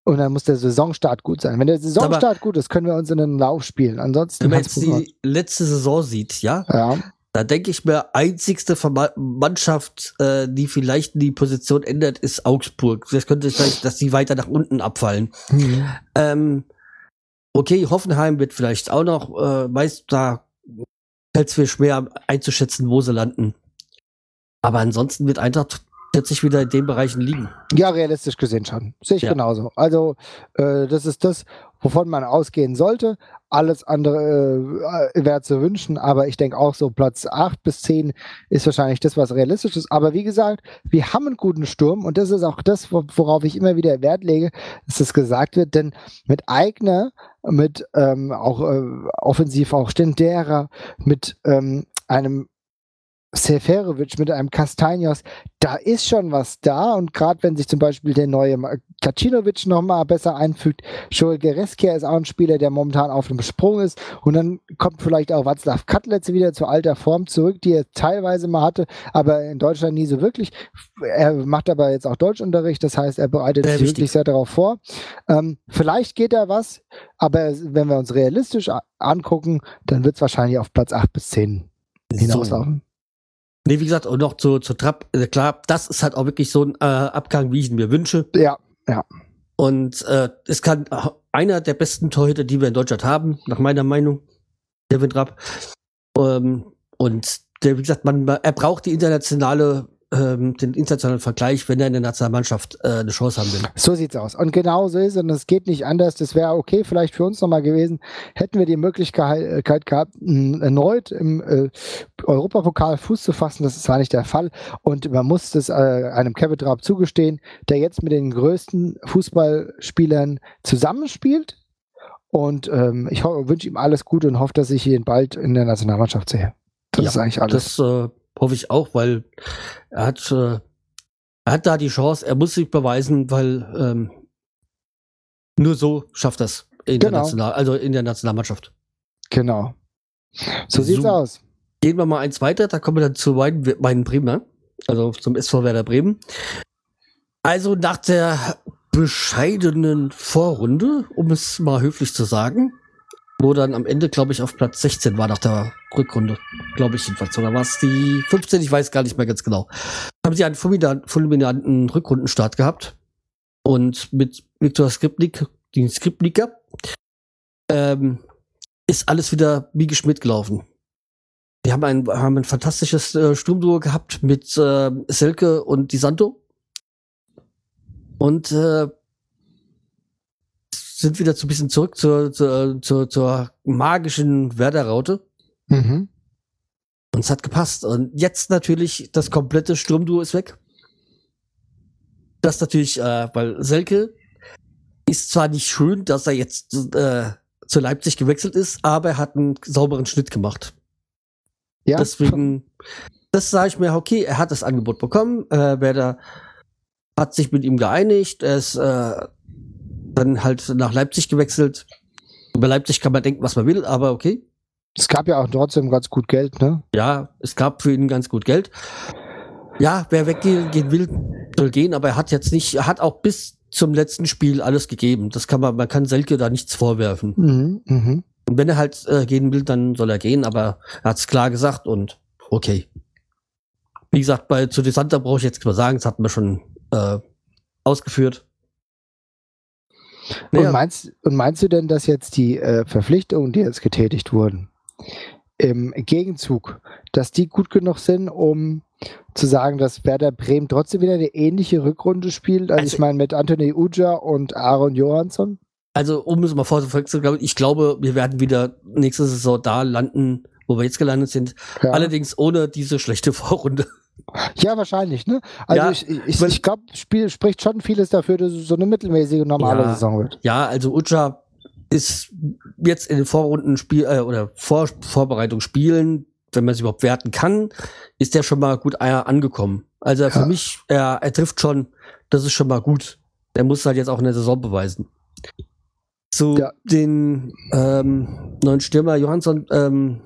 Und dann muss der Saisonstart gut sein. Wenn der Saisonstart aber, gut ist, können wir uns in einen Lauf spielen. Ansonsten. Wenn man jetzt die letzte Saison sieht, ja, ja. Da denke ich mir, einzigste Mannschaft, äh, die vielleicht die Position ändert, ist Augsburg. Das könnte sein, dass sie weiter nach unten abfallen. Mhm. Ähm, okay, Hoffenheim wird vielleicht auch noch, äh, meist da fällt es mir schwer einzuschätzen, wo sie landen. Aber ansonsten wird Eintracht sich wieder in den Bereichen liegen. Ja, realistisch gesehen schon. Sehe ich ja. genauso. Also, äh, das ist das, wovon man ausgehen sollte. Alles andere äh, wäre zu wünschen, aber ich denke auch so Platz 8 bis 10 ist wahrscheinlich das, was realistisch ist. Aber wie gesagt, wir haben einen guten Sturm und das ist auch das, worauf ich immer wieder Wert lege, dass das gesagt wird, denn mit Eigner, mit ähm, auch äh, offensiv auch Stendera, mit ähm, einem Seferovic mit einem Castaños, da ist schon was da und gerade wenn sich zum Beispiel der neue Kacinovic nochmal besser einfügt, Joel Gereskia ist auch ein Spieler, der momentan auf dem Sprung ist und dann kommt vielleicht auch Václav Katlitz wieder zu alter Form zurück, die er teilweise mal hatte, aber in Deutschland nie so wirklich. Er macht aber jetzt auch Deutschunterricht, das heißt, er bereitet sich wirklich sehr darauf vor. Ähm, vielleicht geht da was, aber wenn wir uns realistisch angucken, dann wird es wahrscheinlich auf Platz 8 bis 10 hinauslaufen. So. Nee, wie gesagt, und noch zu, zu Trapp, äh, klar, das ist halt auch wirklich so ein äh, Abgang, wie ich ihn mir wünsche. Ja, ja. Und äh, es kann einer der besten Torhüter, die wir in Deutschland haben, nach meiner Meinung, Kevin Trapp. Ähm, und der, wie gesagt, man, er braucht die internationale ähm, den internationalen Vergleich, wenn er in der Nationalmannschaft äh, eine Chance haben will. So sieht's aus. Und genau so ist es. Und es geht nicht anders. Das wäre okay, vielleicht für uns nochmal gewesen, hätten wir die Möglichkeit gehabt, erneut im äh, Europapokal Fuß zu fassen. Das ist zwar nicht der Fall. Und man muss es äh, einem Kevin Trapp zugestehen, der jetzt mit den größten Fußballspielern zusammenspielt. Und ähm, ich wünsche ihm alles Gute und hoffe, dass ich ihn bald in der Nationalmannschaft sehe. Das ja, ist eigentlich alles. Das äh, hoffe ich auch, weil er hat, äh, er hat da die Chance, er muss sich beweisen, weil ähm, nur so schafft das in genau. der National, also in der Nationalmannschaft. Genau. So, so sieht's aus. Gehen wir mal eins weiter, da kommen wir dann zu meinen, meinen Bremer, also zum SV Werder Bremen. Also nach der bescheidenen Vorrunde, um es mal höflich zu sagen, wo dann am Ende, glaube ich, auf Platz 16 war nach der Rückrunde, glaube ich jedenfalls. Oder war es die 15? Ich weiß gar nicht mehr ganz genau. Haben sie einen fulminanten Rückrundenstart gehabt und mit Viktor Skripnik, den Skripniker, ähm, ist alles wieder wie geschmiert gelaufen. Wir haben ein, haben ein fantastisches äh, Sturmduo gehabt mit äh, Selke und Di Santo. Und äh, sind wieder so ein bisschen zurück zur, zur, zur, zur magischen Werder-Raute. Mhm. Und es hat gepasst. Und jetzt natürlich das komplette Sturmduo ist weg. Das natürlich, äh, weil Selke ist zwar nicht schön, dass er jetzt äh, zu Leipzig gewechselt ist, aber er hat einen sauberen Schnitt gemacht. Ja. Deswegen, das sage ich mir, okay, er hat das Angebot bekommen, äh, Werder hat sich mit ihm geeinigt, er ist äh, dann halt nach Leipzig gewechselt. Über Leipzig kann man denken, was man will, aber okay. Es gab ja auch trotzdem ganz gut Geld, ne? Ja, es gab für ihn ganz gut Geld. Ja, wer weggehen gehen will, soll gehen, aber er hat jetzt nicht, er hat auch bis zum letzten Spiel alles gegeben. Das kann man, man kann Selke da nichts vorwerfen. Mhm, mh. Und wenn er halt äh, gehen will, dann soll er gehen, aber er hat es klar gesagt und okay. Wie gesagt, bei zu Desanta brauche ich jetzt mal sagen, das hatten wir schon äh, ausgeführt. Naja. Und, meinst, und meinst du denn, dass jetzt die äh, Verpflichtungen, die jetzt getätigt wurden, im Gegenzug, dass die gut genug sind, um zu sagen, dass Werder Bremen trotzdem wieder eine ähnliche Rückrunde spielt? Also, also ich meine mit Anthony Uja und Aaron Johansson? Also, um es mal vorzuführen, ich glaube, wir werden wieder nächste Saison da landen, wo wir jetzt gelandet sind. Ja. Allerdings ohne diese schlechte [laughs] Vorrunde. Ja, wahrscheinlich, ne? Also ja, ich, ich, ich glaube, Spiel spricht schon vieles dafür, dass es so eine mittelmäßige normale ja, Saison wird. Ja, also Ucha ist jetzt in den Vorrunden Spiel äh, oder Vor Vorbereitung spielen, wenn man es überhaupt werten kann, ist der schon mal gut äh, angekommen. Also für mich, er, er trifft schon, das ist schon mal gut. Der muss halt jetzt auch in der Saison beweisen. Zu ja. den ähm, neuen Stürmer Johansson, ähm,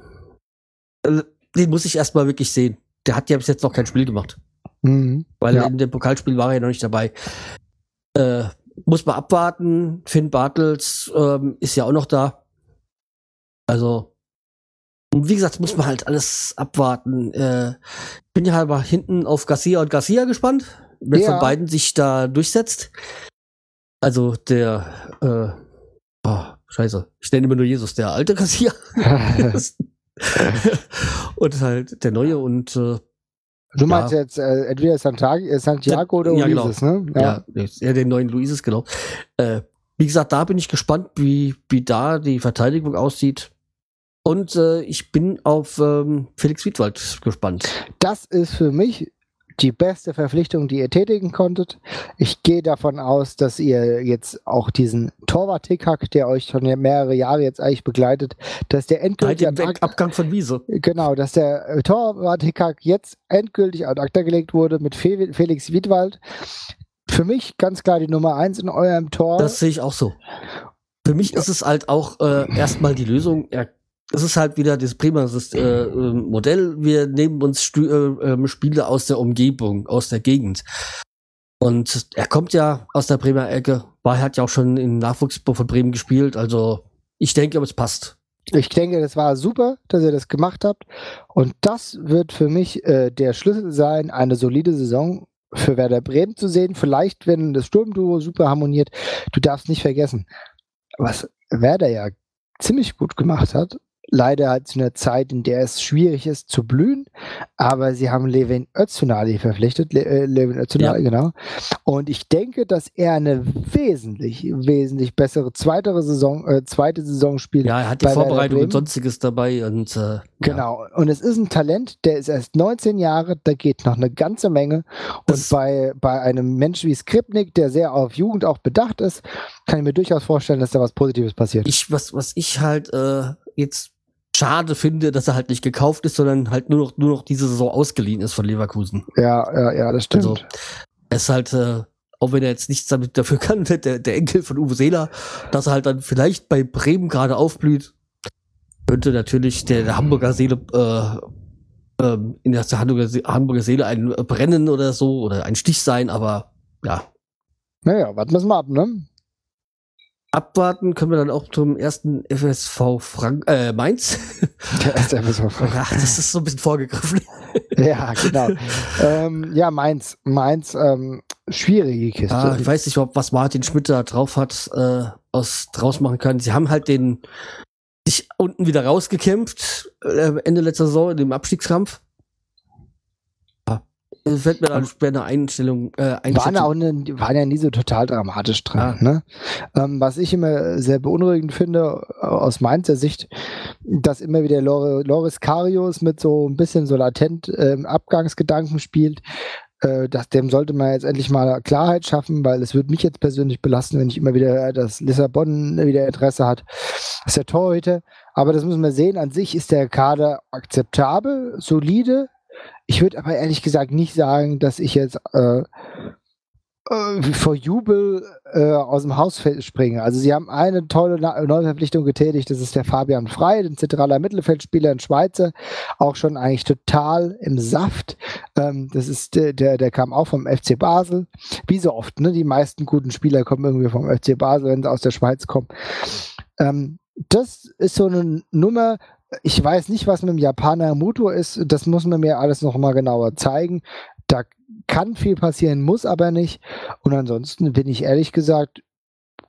äh, den muss ich erstmal wirklich sehen. Der hat ja bis jetzt noch kein Spiel gemacht. Mhm. Weil ja. in dem Pokalspiel war er ja noch nicht dabei. Äh, muss man abwarten. Finn Bartels ähm, ist ja auch noch da. Also, wie gesagt, muss man halt alles abwarten. Äh, bin ja aber hinten auf Garcia und Garcia gespannt, wer ja. von beiden sich da durchsetzt. Also der äh, Oh, scheiße. Ich nenne immer nur Jesus, der alte Kassier. [laughs] [laughs] [laughs] und halt der neue und äh, Du meinst ja. jetzt äh, entweder Santiago, äh, Santiago oder ja, Luises, genau. ne? Ja. ja, ja, den neuen Luises, genau. Äh, wie gesagt, da bin ich gespannt, wie, wie da die Verteidigung aussieht. Und äh, ich bin auf ähm, Felix Wiedwald gespannt. Das ist für mich die beste Verpflichtung, die ihr tätigen konntet. Ich gehe davon aus, dass ihr jetzt auch diesen Torwart-Tickhack, der euch schon mehrere Jahre jetzt eigentlich begleitet, dass der endgültig an Ak Abgang von Wiese. Genau, dass der äh, Torwart-Tickhack jetzt endgültig an Akta gelegt wurde mit Fe Felix Wiedwald. Für mich ganz klar die Nummer eins in eurem Tor. Das sehe ich auch so. Für mich ist es halt auch äh, erstmal die Lösung. Er es ist halt wieder das prima äh, ähm, Modell. Wir nehmen uns Stu äh, ähm, Spiele aus der Umgebung, aus der Gegend. Und er kommt ja aus der Bremer Ecke, war hat ja auch schon im Nachwuchs von Bremen gespielt. Also ich denke, es passt. Ich denke, das war super, dass ihr das gemacht habt. Und das wird für mich äh, der Schlüssel sein, eine solide Saison für Werder Bremen zu sehen. Vielleicht, wenn das Sturmduo super harmoniert. Du darfst nicht vergessen, was Werder ja ziemlich gut gemacht hat, leider halt zu einer Zeit, in der es schwierig ist zu blühen. Aber sie haben Levin Öztunali verpflichtet, Le äh, Levin Öztunali, ja. genau. Und ich denke, dass er eine wesentlich, wesentlich bessere zweite Saison, äh, zweite Saison spielt. Ja, er hat die Vorbereitung und sonstiges dabei und äh, genau. Ja. Und es ist ein Talent, der ist erst 19 Jahre, da geht noch eine ganze Menge. Und bei, bei einem Menschen wie Skripnik, der sehr auf Jugend auch bedacht ist, kann ich mir durchaus vorstellen, dass da was Positives passiert. Ich, was, was ich halt äh, jetzt schade finde, dass er halt nicht gekauft ist, sondern halt nur noch, nur noch diese Saison ausgeliehen ist von Leverkusen. Ja, ja, ja, das stimmt. Also, er ist halt, äh, auch wenn er jetzt nichts damit dafür [laughs] kann, der, der Enkel von Uwe Seeler, dass er halt dann vielleicht bei Bremen gerade aufblüht, könnte natürlich der, der Hamburger Seele äh, ähm, in der Hamburger, Hamburger Seele ein Brennen oder so oder ein Stich sein, aber ja. Naja, warten wir es mal ab, ne? Abwarten können wir dann auch zum ersten FSV Frank äh, Mainz. [laughs] Der erste FSV Frank. Ach, das ist so ein bisschen vorgegriffen. [laughs] ja, genau. ähm, ja, Mainz. Mainz, ähm, schwierige Kiste. Ah, ich weiß nicht, ob was Martin Schmidt da drauf hat, äh, aus draus machen können. Sie haben halt den sich unten wieder rausgekämpft, äh, Ende letzter Saison in dem Abstiegskampf. Das fällt mir dann einer Einstellung äh, waren, auch ne, waren ja nie so total dramatisch drin. Ah. Ne? Ähm, was ich immer sehr beunruhigend finde, aus Mainzer Sicht, dass immer wieder Lore, Loris Karius mit so ein bisschen so latent äh, Abgangsgedanken spielt. Äh, das, dem sollte man jetzt endlich mal Klarheit schaffen, weil es würde mich jetzt persönlich belasten, wenn ich immer wieder, dass Lissabon wieder Interesse hat. Das ist der Torhüter. Aber das müssen wir sehen. An sich ist der Kader akzeptabel, solide ich würde aber ehrlich gesagt nicht sagen, dass ich jetzt äh, äh, vor Jubel äh, aus dem Haus springe. Also sie haben eine tolle Neuverpflichtung getätigt, das ist der Fabian Frei, ein zentraler Mittelfeldspieler in Schweizer, auch schon eigentlich total im Saft. Ähm, das ist der, der, der kam auch vom FC Basel. Wie so oft, ne? Die meisten guten Spieler kommen irgendwie vom FC Basel, wenn sie aus der Schweiz kommen. Ähm, das ist so eine Nummer, ich weiß nicht, was mit dem Japaner Motor ist. Das muss man mir alles noch mal genauer zeigen. Da kann viel passieren, muss aber nicht. Und ansonsten bin ich ehrlich gesagt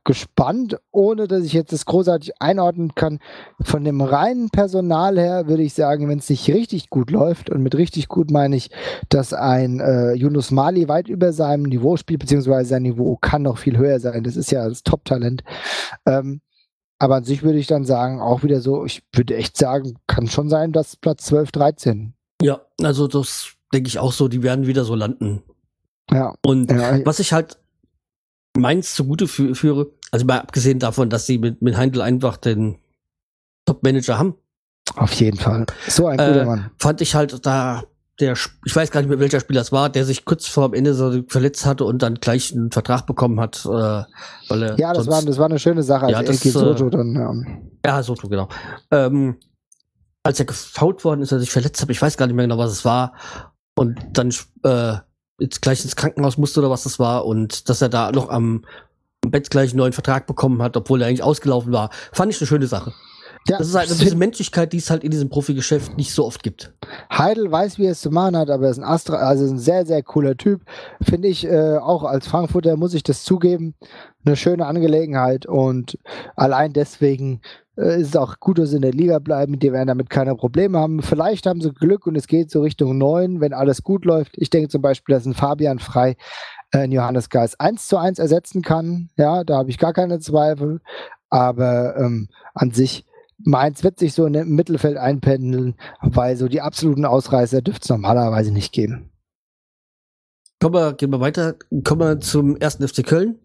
gespannt, ohne dass ich jetzt das großartig einordnen kann. Von dem reinen Personal her würde ich sagen, wenn es nicht richtig gut läuft, und mit richtig gut meine ich, dass ein äh, Yunus Mali weit über seinem Niveau spielt, beziehungsweise sein Niveau kann noch viel höher sein. Das ist ja das Top-Talent. Ähm, aber an sich würde ich dann sagen, auch wieder so, ich würde echt sagen, kann schon sein, dass Platz 12, 13. Ja, also das denke ich auch so, die werden wieder so landen. Ja. Und ja. was ich halt meins zugute fü führe, also mal abgesehen davon, dass sie mit, mit Heindl einfach den Top-Manager haben. Auf jeden Fall. So ein guter äh, Mann. Fand ich halt da der, ich weiß gar nicht mehr, welcher Spieler es war, der sich kurz vor dem Ende so verletzt hatte und dann gleich einen Vertrag bekommen hat, äh, weil er. Ja, das war, das war eine schöne Sache. Ja, das, Soto dann, ja. ja, Soto, genau. Ähm, als er gefault worden ist, er sich verletzt hat, ich weiß gar nicht mehr genau, was es war, und dann äh, jetzt gleich ins Krankenhaus musste oder was das war, und dass er da noch am Bett gleich einen neuen Vertrag bekommen hat, obwohl er eigentlich ausgelaufen war, fand ich eine schöne Sache. Ja, das ist halt diese Menschlichkeit, die es halt in diesem Profigeschäft nicht so oft gibt. Heidel weiß, wie er es zu machen hat, aber er ist ein Astra, also ein sehr, sehr cooler Typ. Finde ich, äh, auch als Frankfurter muss ich das zugeben. Eine schöne Angelegenheit und allein deswegen äh, ist es auch gut, dass sie in der Liga bleiben. Die werden damit keine Probleme haben. Vielleicht haben sie Glück und es geht so Richtung 9, wenn alles gut läuft. Ich denke zum Beispiel, dass ein Fabian Frei äh, Johannes Geist 1 zu 1 ersetzen kann. Ja, da habe ich gar keine Zweifel. Aber ähm, an sich Mainz wird sich so im Mittelfeld einpendeln, weil so die absoluten Ausreißer dürfte es normalerweise nicht geben. Kommen wir, gehen wir weiter. Kommen wir zum ersten FC Köln.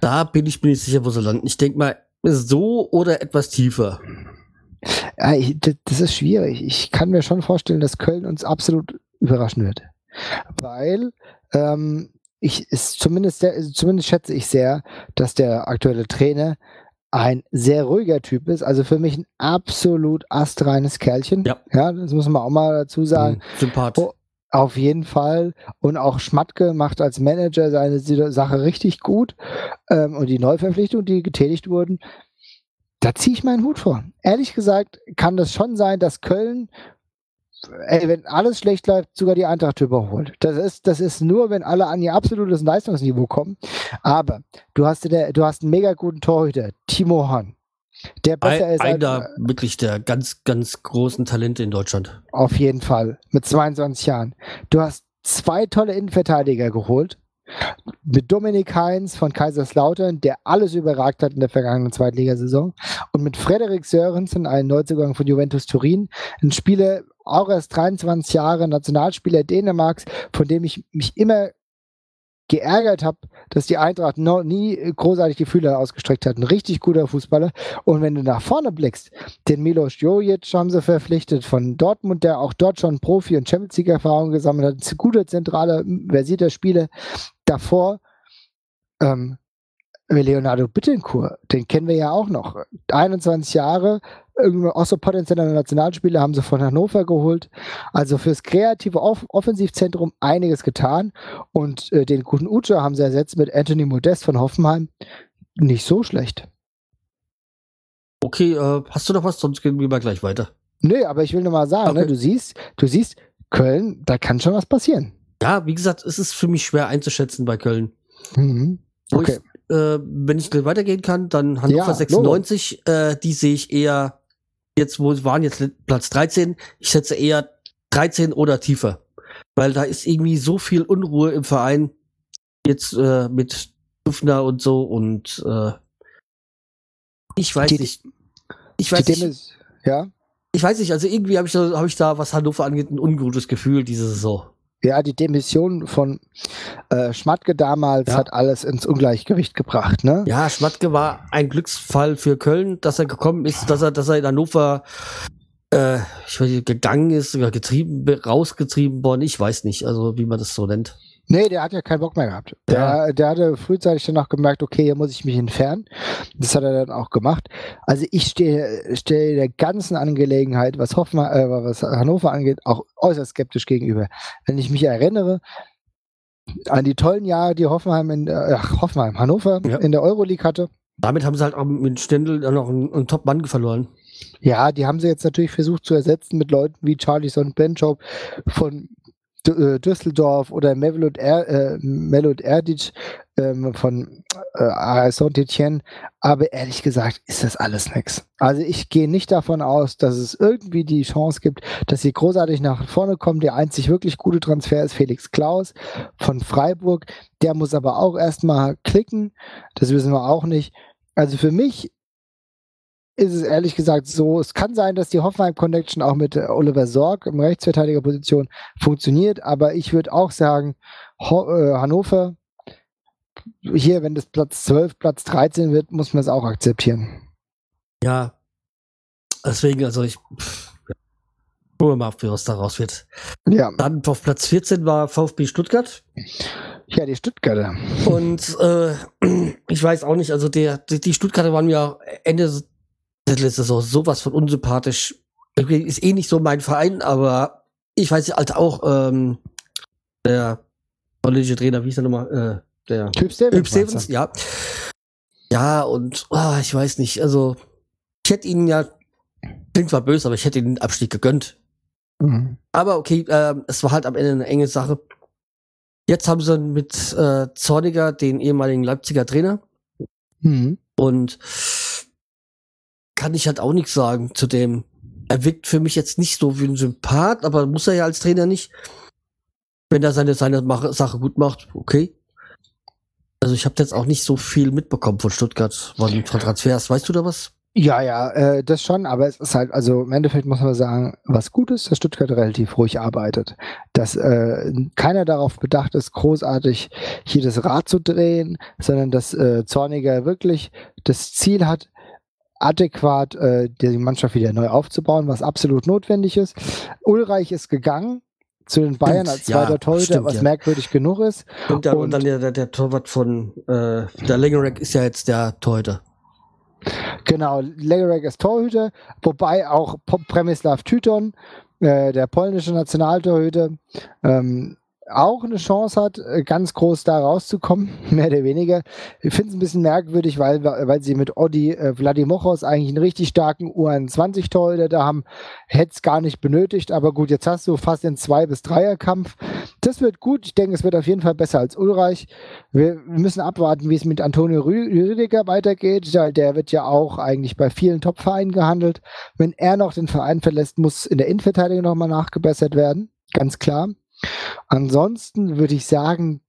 Da bin ich mir nicht sicher, wo sie landen. Ich denke mal, so oder etwas tiefer. Ja, ich, das ist schwierig. Ich kann mir schon vorstellen, dass Köln uns absolut überraschen wird. Weil ähm, ich ist zumindest, zumindest schätze ich sehr, dass der aktuelle Trainer ein sehr ruhiger Typ ist. Also für mich ein absolut astreines Kerlchen. Ja. ja das muss man auch mal dazu sagen. Mhm, Sympath. Oh, auf jeden Fall. Und auch Schmatke macht als Manager seine Sache richtig gut. Ähm, und die Neuverpflichtungen, die getätigt wurden, da ziehe ich meinen Hut vor. Ehrlich gesagt kann das schon sein, dass Köln ey, wenn alles schlecht läuft, sogar die Eintracht überholt. Das ist, das ist nur, wenn alle an ihr absolutes Leistungsniveau kommen. Aber du hast, der, du hast einen mega guten Torhüter, Timo Hahn. Der besser Ein, ist einer als, wirklich der ganz, ganz großen Talente in Deutschland. Auf jeden Fall. Mit 22 Jahren. Du hast zwei tolle Innenverteidiger geholt mit Dominik Heinz von Kaiserslautern, der alles überragt hat in der vergangenen Zweitligasaison. Und mit Frederik Sörensen, ein Neuzugang von Juventus Turin, ein Spieler, auch erst 23 Jahre, Nationalspieler Dänemarks, von dem ich mich immer geärgert habe, dass die Eintracht noch nie großartig die Fühler ausgestreckt hat. Ein richtig guter Fußballer. Und wenn du nach vorne blickst, den Milos Jojic haben sie verpflichtet von Dortmund, der auch dort schon Profi- und Champions League-Erfahrung gesammelt hat. Ein guter zentraler, versierter Spieler. Davor ähm, Leonardo Bittencourt, den kennen wir ja auch noch. 21 Jahre, auch so potenzielle Nationalspieler haben sie von Hannover geholt. Also fürs kreative Off Offensivzentrum einiges getan. Und äh, den guten Ucha haben sie ersetzt mit Anthony Modest von Hoffenheim. Nicht so schlecht. Okay, äh, hast du noch was? Sonst gehen wir mal gleich weiter. Nee, aber ich will nur mal sagen, ne, okay. ne, du siehst, du siehst, Köln, da kann schon was passieren. Ja, wie gesagt, es ist für mich schwer einzuschätzen bei Köln. Mhm. Okay. Ich, äh, wenn ich weitergehen kann, dann Hannover ja, 96, äh, die sehe ich eher, jetzt wo es waren, jetzt Platz 13, ich schätze eher 13 oder tiefer. Weil da ist irgendwie so viel Unruhe im Verein, jetzt äh, mit Dufner und so und äh, ich weiß die, nicht. Ich weiß nicht. Ist, ja. Ich weiß nicht, also irgendwie habe ich, da, hab ich da, was Hannover angeht, ein ungutes Gefühl diese Saison. Ja, die Demission von äh, Schmatke damals ja. hat alles ins Ungleichgewicht gebracht, ne? Ja, Schmatke war ein Glücksfall für Köln, dass er gekommen ist, dass er, dass er in Hannover äh, ich weiß nicht, gegangen ist oder getrieben, rausgetrieben worden, ich weiß nicht, also wie man das so nennt. Nee, der hat ja keinen Bock mehr gehabt. Der, ja. der hatte frühzeitig dann auch gemerkt, okay, hier muss ich mich entfernen. Das hat er dann auch gemacht. Also ich stehe, stehe der ganzen Angelegenheit, was, Hoffmann, äh, was Hannover angeht, auch äußerst skeptisch gegenüber. Wenn ich mich erinnere an die tollen Jahre, die Hoffenheim in äh, Hoffenheim, Hannover ja. in der Euroleague hatte. Damit haben sie halt auch mit Stendel dann noch einen, einen Top-Mann verloren. Ja, die haben sie jetzt natürlich versucht zu ersetzen mit Leuten wie Charlison Benchop von äh, Düsseldorf oder Melod, er, äh, Melod Erdic ähm, von äh, Saint-Etienne. Aber ehrlich gesagt ist das alles nichts. Also ich gehe nicht davon aus, dass es irgendwie die Chance gibt, dass sie großartig nach vorne kommen. Der einzig wirklich gute Transfer ist Felix Klaus von Freiburg. Der muss aber auch erstmal klicken. Das wissen wir auch nicht. Also für mich ist es ehrlich gesagt so, es kann sein, dass die Hoffenheim Connection auch mit äh, Oliver Sorg im Rechtsverteidigerposition funktioniert, aber ich würde auch sagen, Ho äh, Hannover, hier, wenn das Platz 12, Platz 13 wird, muss man es auch akzeptieren. Ja, deswegen, also ich gucken wir mal, was daraus wird. Ja. Dann auf Platz 14 war VfB Stuttgart. Ja, die Stuttgarter. Und äh, [clears throat] ich weiß auch nicht, also der, die Stuttgarter waren ja Ende ist das auch sowas von unsympathisch. Ist eh nicht so mein Verein, aber ich weiß halt auch, ähm, der holländische Trainer, wie ist der nochmal? Äh, der Typ Stevens, Stevens ja. Ja, und oh, ich weiß nicht, also ich hätte ihnen ja, klingt zwar böse, aber ich hätte ihnen den Abstieg gegönnt. Mhm. Aber okay, äh, es war halt am Ende eine enge Sache. Jetzt haben sie mit äh, Zorniger den ehemaligen Leipziger Trainer. Mhm. Und kann ich halt auch nichts sagen zu dem. Er wirkt für mich jetzt nicht so wie ein Sympath, aber muss er ja als Trainer nicht. Wenn er seine, seine Sache gut macht, okay. Also ich habe jetzt auch nicht so viel mitbekommen von Stuttgart, von, Transfers. Weißt du da was? Ja, ja, äh, das schon, aber es ist halt, also im Endeffekt muss man sagen, was gut ist, dass Stuttgart relativ ruhig arbeitet. Dass äh, keiner darauf bedacht ist, großartig hier das Rad zu drehen, sondern dass äh, Zorniger wirklich das Ziel hat, adäquat äh, die Mannschaft wieder neu aufzubauen, was absolut notwendig ist. Ulreich ist gegangen zu den Bayern als zweiter ja, Torhüter, stimmt, was ja. merkwürdig genug ist. Und, der, und, und dann der, der, der Torwart von äh, der Lengerek ist ja jetzt der Torhüter. Genau, Lengerek ist Torhüter, wobei auch Premislav Tyton, äh, der polnische Nationaltorhüter, ähm, auch eine Chance hat, äh, ganz groß da rauszukommen, [laughs] mehr oder weniger. Ich finde es ein bisschen merkwürdig, weil, weil sie mit Odi äh, Vladimochos eigentlich einen richtig starken U21-Torhüter da haben. Hätte es gar nicht benötigt, aber gut, jetzt hast du fast den Zwei- bis Dreier-Kampf. Das wird gut. Ich denke, es wird auf jeden Fall besser als Ulreich. Wir, müssen abwarten, wie es mit Antonio Rüdiger weitergeht. Der wird ja auch eigentlich bei vielen Top-Vereinen gehandelt. Wenn er noch den Verein verlässt, muss in der Innenverteidigung nochmal nachgebessert werden. Ganz klar. Ansonsten würde ich sagen,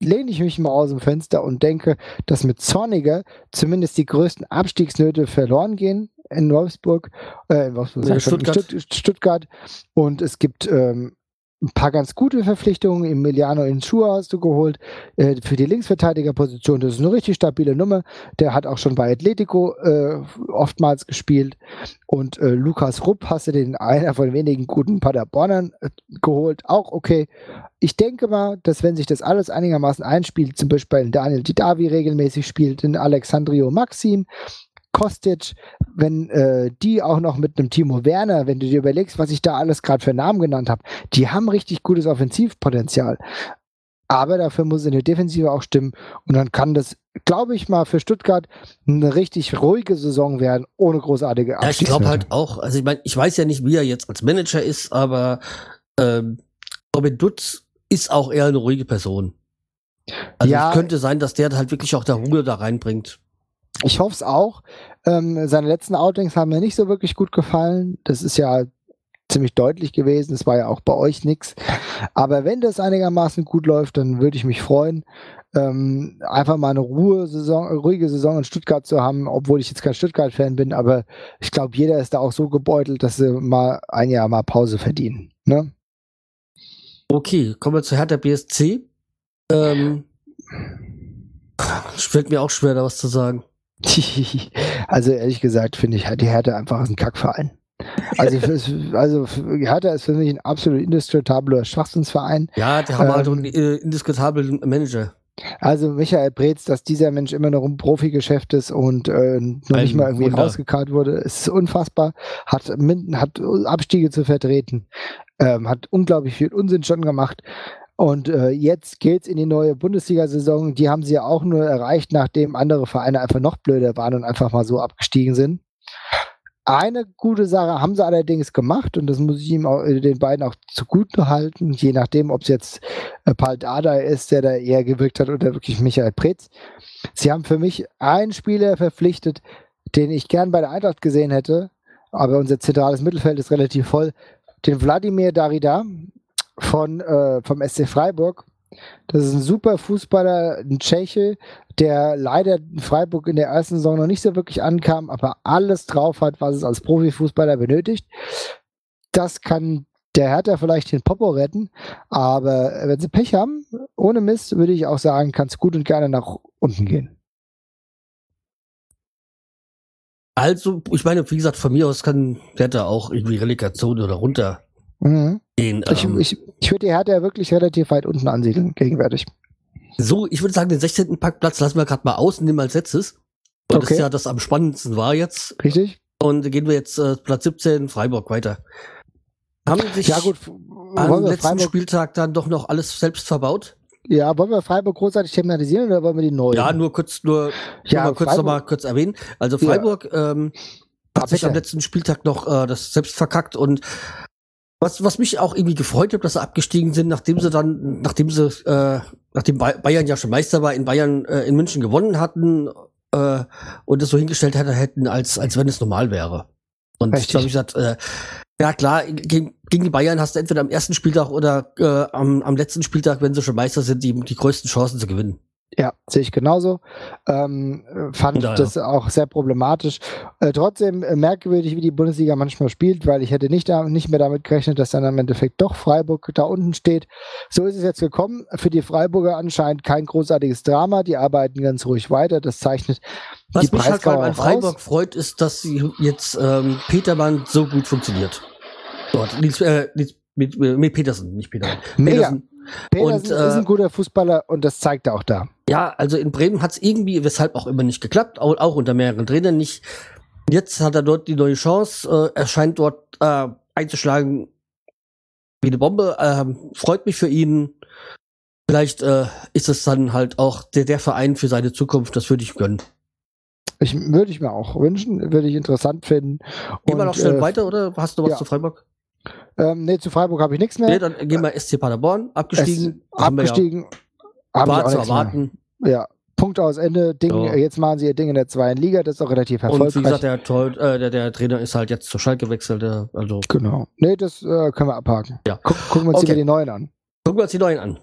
lehne ich mich mal aus dem Fenster und denke, dass mit Zorniger zumindest die größten Abstiegsnöte verloren gehen in Wolfsburg, äh, in Wolfsburg, nee, Stuttgart. Stuttgart. Und es gibt ähm, ein paar ganz gute Verpflichtungen. Emiliano Insua hast du geholt äh, für die Linksverteidigerposition. Das ist eine richtig stabile Nummer. Der hat auch schon bei Atletico äh, oftmals gespielt. Und äh, Lukas Rupp hast du den einer von wenigen guten Paderbornern äh, geholt. Auch okay. Ich denke mal, dass wenn sich das alles einigermaßen einspielt, zum Beispiel Daniel Didavi regelmäßig spielt, in Alexandrio Maxim, Kostic, wenn äh, die auch noch mit einem Timo Werner, wenn du dir überlegst, was ich da alles gerade für Namen genannt habe, die haben richtig gutes Offensivpotenzial. Aber dafür muss in der Defensive auch stimmen. Und dann kann das, glaube ich mal, für Stuttgart eine richtig ruhige Saison werden, ohne großartige Ja, ich glaube halt auch, also ich meine, ich weiß ja nicht, wie er jetzt als Manager ist, aber ähm, Robin Dutz ist auch eher eine ruhige Person. Also ja, es könnte sein, dass der halt wirklich auch der Ruhe da reinbringt. Ich hoffe es auch. Ähm, seine letzten Outings haben mir nicht so wirklich gut gefallen. Das ist ja ziemlich deutlich gewesen. Das war ja auch bei euch nichts. Aber wenn das einigermaßen gut läuft, dann würde ich mich freuen, ähm, einfach mal eine Ruhe Saison, ruhige Saison in Stuttgart zu haben, obwohl ich jetzt kein Stuttgart-Fan bin. Aber ich glaube, jeder ist da auch so gebeutelt, dass sie mal ein Jahr mal Pause verdienen. Ne? Okay, kommen wir zu Hertha BSC. Ähm, [laughs] fällt mir auch schwer, da was zu sagen. [laughs] also ehrlich gesagt finde ich die Hertha einfach ein Kackverein. Also, also Hertha ist für mich ein absolut indiskutabler Schwachsinnsverein. Ja, die haben halt ähm, halt einen indiskutablen Manager. Also Michael Breetz, dass dieser Mensch immer noch im Profigeschäft ist und äh, noch ein nicht mal irgendwie Wunder. rausgekarrt wurde, ist unfassbar. Hat, hat Abstiege zu vertreten, ähm, hat unglaublich viel Unsinn schon gemacht. Und äh, jetzt geht's in die neue Bundesliga-Saison. Die haben sie ja auch nur erreicht, nachdem andere Vereine einfach noch blöder waren und einfach mal so abgestiegen sind. Eine gute Sache haben sie allerdings gemacht und das muss ich ihm auch, äh, den beiden auch zugute halten, je nachdem, ob es jetzt äh, Paul Dada ist, der da eher gewirkt hat oder wirklich Michael Pretz. Sie haben für mich einen Spieler verpflichtet, den ich gern bei der Eintracht gesehen hätte, aber unser zentrales Mittelfeld ist relativ voll. Den Wladimir Darida von, äh, vom SC Freiburg. Das ist ein super Fußballer, ein Tscheche, der leider in Freiburg in der ersten Saison noch nicht so wirklich ankam, aber alles drauf hat, was es als Profifußballer benötigt. Das kann der Hertha vielleicht den Popo retten, aber wenn sie Pech haben, ohne Mist, würde ich auch sagen, kann es gut und gerne nach unten gehen. Also, ich meine, wie gesagt, von mir aus kann Hertha auch irgendwie Relegation oder runter mhm. gehen. Ich, ähm, ich, ich würde die Hertha ja wirklich relativ weit unten ansiedeln, gegenwärtig. So, ich würde sagen, den 16. Parkplatz lassen wir gerade mal aus und nehmen als letztes. Weil okay. das ja das am spannendsten war jetzt. Richtig. Und gehen wir jetzt äh, Platz 17, Freiburg weiter. Haben sich ja, gut, am letzten Freiburg Spieltag dann doch noch alles selbst verbaut? Ja, wollen wir Freiburg großartig thematisieren oder wollen wir die neu? Ja, nur kurz, nur, ja, nur mal kurz noch mal kurz erwähnen. Also Freiburg ja. ähm, hat sich am letzten Spieltag noch äh, das selbst verkackt und was, was mich auch irgendwie gefreut hat, dass sie abgestiegen sind, nachdem sie dann, nachdem sie, äh, nachdem Bayern ja schon Meister war, in Bayern, äh, in München gewonnen hatten äh, und es so hingestellt hätten, als, als wenn es normal wäre. Und Richtig. ich habe gesagt, äh, ja klar, gegen, gegen die Bayern hast du entweder am ersten Spieltag oder äh, am, am letzten Spieltag, wenn sie schon Meister sind, die, die größten Chancen zu gewinnen. Ja, sehe ich genauso. Ähm, fand ja, das auch sehr problematisch. Äh, trotzdem äh, merkwürdig, wie die Bundesliga manchmal spielt, weil ich hätte nicht, da, nicht mehr damit gerechnet, dass dann im Endeffekt doch Freiburg da unten steht. So ist es jetzt gekommen. Für die Freiburger anscheinend kein großartiges Drama. Die arbeiten ganz ruhig weiter. Das zeichnet Was die mich halt an Freiburg raus. freut, ist, dass jetzt ähm, Petermann so gut funktioniert. Dort, Nils, äh, Nils, mit, mit Petersen, nicht Petermann. Mega. Petersen Petersen und, äh, ist ein guter Fußballer und das zeigt er auch da. Ja, also in Bremen hat es irgendwie, weshalb auch immer nicht geklappt, auch, auch, unter mehreren Trainern nicht. Jetzt hat er dort die neue Chance, äh, er scheint dort äh, einzuschlagen wie eine Bombe. Äh, freut mich für ihn. Vielleicht äh, ist es dann halt auch der, der Verein für seine Zukunft, das würde ich gönnen. Ich, würde ich mir auch wünschen, würde ich interessant finden. Gehen wir noch schnell äh, weiter oder hast du was ja. zu Freiburg? Ähm, nee, zu Freiburg habe ich nichts mehr. Nee, dann gehen wir SC Paderborn, abgestiegen. Es, abgestiegen. Ja war zu erwarten. Mehr. Ja, Punkt aus Ende. Ding, so. Jetzt machen sie ihr Ding in der zweiten Liga, das ist auch relativ erfolgreich. Und wie gesagt, der, Tor, äh, der, der, Trainer ist halt jetzt zur Schalke gewechselt. also. Genau. Nee, das äh, können wir abhaken. Ja. Guck, gucken wir uns okay. die neuen an. Gucken wir uns die neuen an.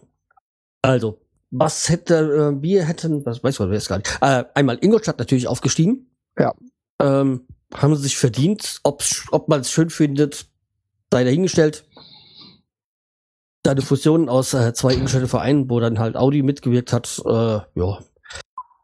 Also, was hätte, äh, wir hätten, was weiß man, wer ist gar nicht. Äh, einmal Ingolstadt natürlich aufgestiegen. Ja. Ähm, haben sie sich verdient. Ob's, ob man es schön findet, sei dahingestellt. Da eine Fusion aus äh, zwei Ingolstädter Vereinen, wo dann halt Audi mitgewirkt hat, äh, ja.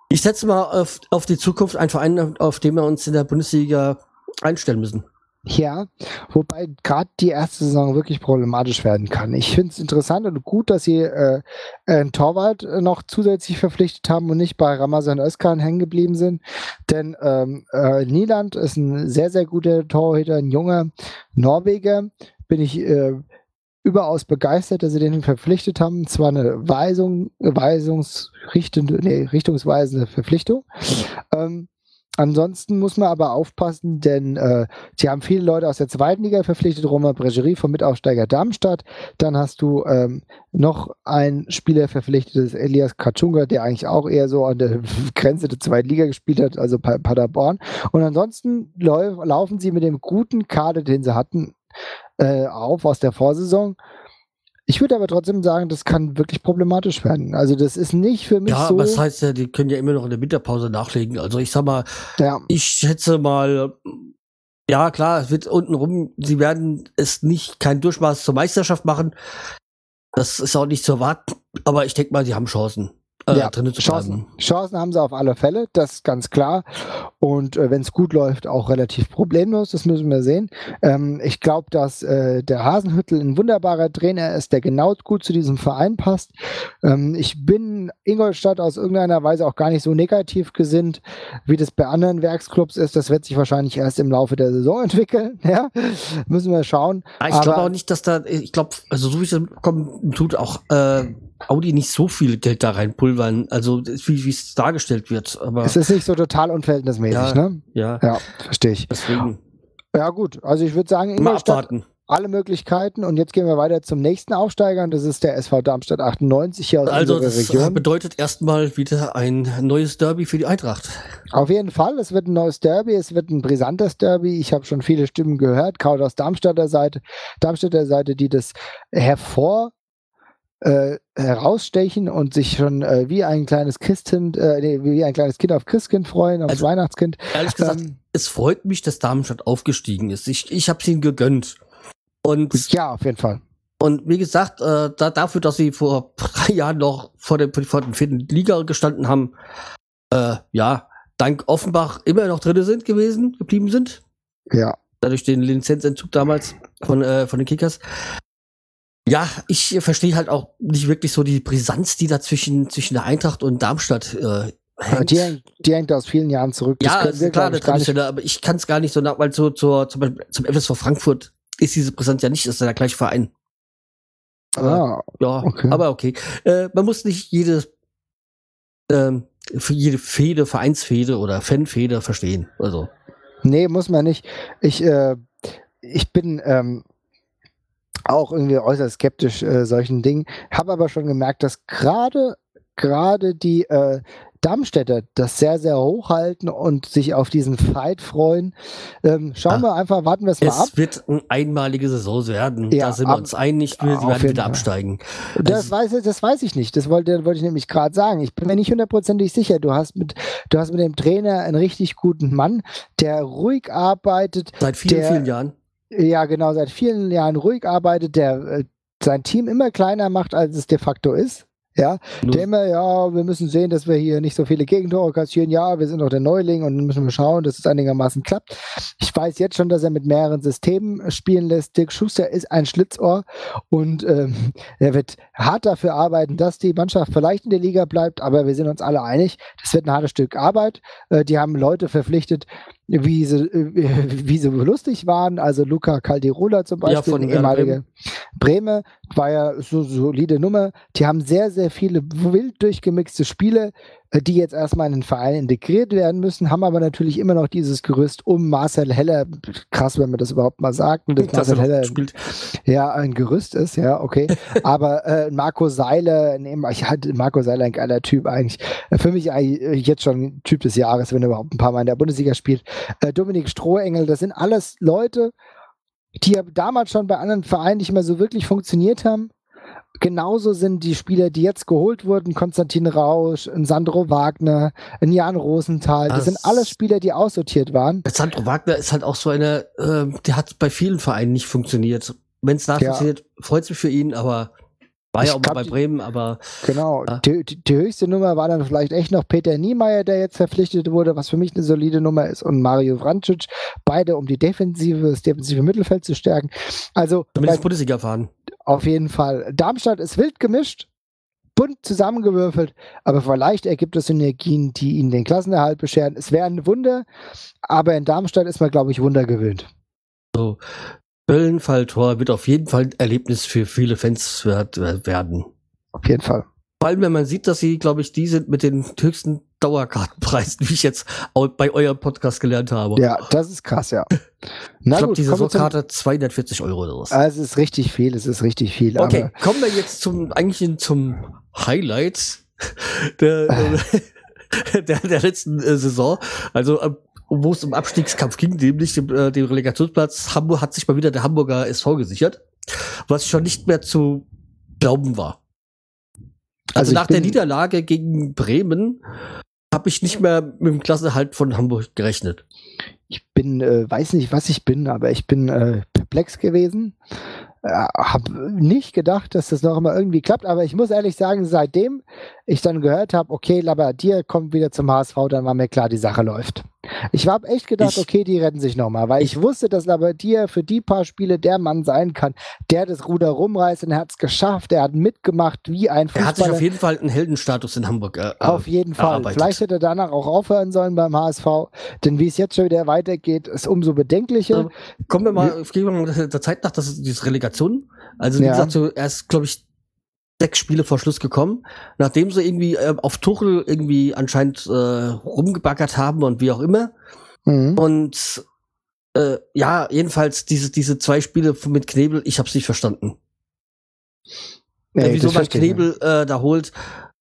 Ich setze mal auf, auf die Zukunft einen Verein, auf den wir uns in der Bundesliga einstellen müssen. Ja, wobei gerade die erste Saison wirklich problematisch werden kann. Ich finde es interessant und gut, dass sie äh, einen Torwart äh, noch zusätzlich verpflichtet haben und nicht bei Ramazan Özkan hängen geblieben sind. Denn ähm, äh, Nieland ist ein sehr, sehr guter Torhüter, ein junger Norweger. Bin ich äh, überaus begeistert, dass sie den verpflichtet haben. Zwar eine Weisung, weisungsrichtende, nee, richtungsweisende Verpflichtung. Ähm, Ansonsten muss man aber aufpassen, denn äh, sie haben viele Leute aus der zweiten Liga verpflichtet, Romain Bregerie vom Mitaufsteiger Darmstadt. Dann hast du ähm, noch einen Spieler verpflichtet, Elias Katschunga, der eigentlich auch eher so an der [laughs] Grenze der zweiten Liga gespielt hat, also Paderborn. Und ansonsten lau laufen sie mit dem guten Kader, den sie hatten, äh, auf aus der Vorsaison. Ich würde aber trotzdem sagen, das kann wirklich problematisch werden. Also das ist nicht für mich ja, so. Ja, was heißt ja, die können ja immer noch in der Winterpause nachlegen. Also ich sag mal, ja. ich schätze mal, ja klar, es wird untenrum, sie werden es nicht kein Durchmaß zur Meisterschaft machen. Das ist auch nicht zu erwarten, aber ich denke mal, sie haben Chancen äh, ja, drin zu Chancen, Chancen haben sie auf alle Fälle, das ist ganz klar. Und äh, wenn es gut läuft, auch relativ problemlos, das müssen wir sehen. Ähm, ich glaube, dass äh, der Hasenhüttel ein wunderbarer Trainer ist, der genau gut zu diesem Verein passt. Ähm, ich bin Ingolstadt aus irgendeiner Weise auch gar nicht so negativ gesinnt, wie das bei anderen Werksclubs ist. Das wird sich wahrscheinlich erst im Laufe der Saison [laughs] entwickeln. Ja? Müssen wir schauen. Ja, ich glaube auch nicht, dass da, ich glaube, also so wie das bekommen, tut auch äh, Audi nicht so viel Geld da reinpulvern, also wie es dargestellt wird. Aber es ist nicht so total unverhältnismäßig, ja, ne? Ja. Ja, verstehe ich. Deswegen. Ja, gut. Also ich würde sagen, Ingolstadt, alle Möglichkeiten. Und jetzt gehen wir weiter zum nächsten Aufsteiger und das ist der SV Darmstadt 98 hier aus also unserer Region. Also das bedeutet erstmal wieder ein neues Derby für die Eintracht. Auf jeden Fall, es wird ein neues Derby, es wird ein brisantes Derby. Ich habe schon viele Stimmen gehört, gerade aus Darmstadter Seite, Darmstädter Seite, die das hervor äh, herausstechen und sich schon äh, wie ein kleines Christkind, äh, nee, wie ein kleines Kind auf Christkind freuen, aufs also, Weihnachtskind. Ehrlich gesagt, ähm, es freut mich, dass Darmstadt aufgestiegen ist. Ich, ich habe es ihnen gegönnt. Und ja, auf jeden Fall. Und wie gesagt, äh, da, dafür, dass sie vor drei Jahren noch vor, dem, vor der vierten Liga gestanden haben, äh, ja, dank Offenbach immer noch drin sind gewesen, geblieben sind. Ja. Dadurch den Lizenzentzug damals von, äh, von den Kickers. Ja, ich verstehe halt auch nicht wirklich so die Brisanz, die da zwischen, zwischen der Eintracht und Darmstadt äh, hängt. Die, die hängt aus vielen Jahren zurück. Das ja, ist klar, kann ich, aber ich kann es gar nicht so nach, weil zu, zu, zum, zum FSV Frankfurt ist diese Brisanz ja nicht, das ist ja der gleiche Verein. Aber, ah, ja, okay. aber okay. Äh, man muss nicht jede, ähm, für jede Fehde, Vereinsfehde oder Fanfehde verstehen. Also. Nee, muss man nicht. Ich, äh, ich bin, ähm, auch irgendwie äußerst skeptisch äh, solchen Dingen. Habe aber schon gemerkt, dass gerade gerade die äh, Darmstädter das sehr, sehr hochhalten und sich auf diesen Fight freuen. Ähm, schauen ah, wir einfach, warten wir es mal ab. Es wird eine einmalige Saison werden. Ja, da sind wir uns einig, wir werden wieder absteigen. Das, also, weiß, das weiß ich nicht. Das wollte, wollte ich nämlich gerade sagen. Ich bin mir nicht hundertprozentig sicher. Du hast, mit, du hast mit dem Trainer einen richtig guten Mann, der ruhig arbeitet. Seit vielen, der, vielen Jahren ja, genau, seit vielen Jahren ruhig arbeitet, der äh, sein Team immer kleiner macht, als es de facto ist. Ja, Nur der immer, ja, wir müssen sehen, dass wir hier nicht so viele Gegentore kassieren. Ja, wir sind noch der Neuling und müssen wir schauen, dass es einigermaßen klappt. Ich weiß jetzt schon, dass er mit mehreren Systemen spielen lässt. Dirk Schuster ist ein Schlitzohr und ähm, er wird hart dafür arbeiten, dass die Mannschaft vielleicht in der Liga bleibt, aber wir sind uns alle einig, das wird ein hartes Stück Arbeit. Äh, die haben Leute verpflichtet, wie sie, äh, [laughs] wie sie lustig waren. Also Luca Calderola zum Beispiel, ja, von ehemalige Breme, war ja so solide Nummer. Die haben sehr, sehr viele wild durchgemixte Spiele, die jetzt erstmal in den Verein integriert werden müssen, haben aber natürlich immer noch dieses Gerüst um Marcel Heller. Krass, wenn man das überhaupt mal sagt, dass das Marcel Heller spielt. ja ein Gerüst ist, ja, okay. [laughs] aber äh, Marco Seiler, nee, ich hatte Marco Seiler ein geiler Typ eigentlich. Äh, für mich eigentlich jetzt schon Typ des Jahres, wenn er überhaupt ein paar Mal in der Bundesliga spielt. Äh, Dominik Strohengel, das sind alles Leute, die ja damals schon bei anderen Vereinen nicht mehr so wirklich funktioniert haben genauso sind die Spieler, die jetzt geholt wurden, Konstantin Rausch, ein Sandro Wagner, ein Jan Rosenthal, das, das sind alles Spieler, die aussortiert waren. Sandro Wagner ist halt auch so eine, äh, der hat bei vielen Vereinen nicht funktioniert. Wenn es da ja. funktioniert, freut es mich für ihn, aber War ja auch glaub, bei Bremen, aber. Genau. Ja. Die, die, die, höchste Nummer war dann vielleicht echt noch Peter Niemeyer, der jetzt verpflichtet wurde, was für mich eine solide Nummer ist, und Mario Vrancic. Beide, um die Defensive, das defensive Mittelfeld zu stärken. Also. Zumindest Bundesliga fahren. Auf jeden Fall. Darmstadt ist wild gemischt, bunt zusammengewürfelt, aber vielleicht ergibt es Synergien, die ihnen den Klassenerhalt bescheren. Es wäre ein Wunder, aber in Darmstadt ist man, glaube ich, Wunder gewöhnt. So, Köln-Falltor wird auf jeden Fall ein Erlebnis für viele Fans werden. Auf jeden Fall. Vor allem, wenn man sieht, dass sie, glaube ich, die sind mit den höchsten Dauerkartenpreisen, [laughs] wie ich jetzt bei eurem Podcast gelernt habe. Ja, das ist krass, ja. Na ich glaube, die Saisonkarte 240 Euro oder was. Also es ist richtig viel, es ist richtig viel. Okay, kommen wir jetzt zum eigentlichen zum Highlight der, der, der letzten äh, Saison. Also äh, wo es um Abstiegskampf ging, nämlich dem, äh, dem Relegationsplatz Hamburg, hat sich mal wieder der Hamburger SV gesichert, was schon nicht mehr zu glauben war. Also, also nach der Niederlage gegen Bremen habe ich nicht mehr mit dem Klassenhalt von Hamburg gerechnet. Ich bin, äh, weiß nicht, was ich bin, aber ich bin äh, perplex gewesen. Äh, habe nicht gedacht, dass das noch immer irgendwie klappt, aber ich muss ehrlich sagen, seitdem ich dann gehört habe, okay, Labadier kommt wieder zum HSV, dann war mir klar, die Sache läuft. Ich habe echt gedacht, ich, okay, die retten sich nochmal, weil ich wusste, dass Labadier für die paar Spiele der Mann sein kann, der das Ruder rumreißt und er hat es geschafft, er hat mitgemacht wie ein Fußballer. Er hat sich auf jeden Fall einen Heldenstatus in Hamburg äh, Auf jeden Fall. Erarbeitet. Vielleicht hätte er danach auch aufhören sollen beim HSV, denn wie es jetzt schon wieder weitergeht, ist umso bedenklicher. Also, kommen wir mal, gehen wir mal der Zeit nach, das ist diese Relegation. Also wie ja. gesagt, so erst, glaube ich, sechs Spiele vor Schluss gekommen, nachdem sie irgendwie äh, auf Tuchel irgendwie anscheinend äh, rumgebaggert haben und wie auch immer. Mhm. Und äh, ja, jedenfalls diese, diese zwei Spiele mit Knebel, ich hab's nicht verstanden. Nee, äh, wieso man Knebel äh, da holt,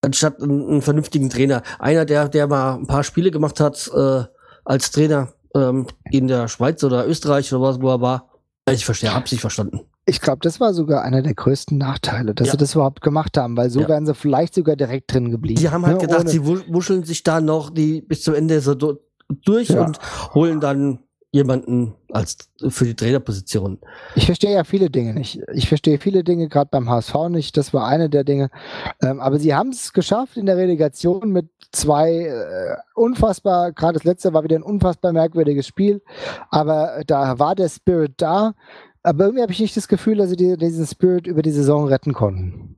anstatt einen, einen, vernünftigen Trainer. Einer, der, der mal ein paar Spiele gemacht hat äh, als Trainer ähm, in der Schweiz oder Österreich oder was, wo er war. Ich verstehe, hab's nicht verstanden. Ich glaube, das war sogar einer der größten Nachteile, dass ja. sie das überhaupt gemacht haben, weil so ja. wären sie vielleicht sogar direkt drin geblieben. Die haben halt ne? gedacht, Ohne sie wuscheln sich da noch die bis zum Ende so durch ja. und holen dann jemanden als für die Trainerposition. Ich verstehe ja viele Dinge nicht. Ich verstehe viele Dinge gerade beim HSV nicht. Das war eine der Dinge. Ähm, aber sie haben es geschafft in der Relegation mit zwei äh, unfassbar, gerade das letzte war wieder ein unfassbar merkwürdiges Spiel. Aber da war der Spirit da. Aber irgendwie habe ich nicht das Gefühl, dass sie die, diesen Spirit über die Saison retten konnten.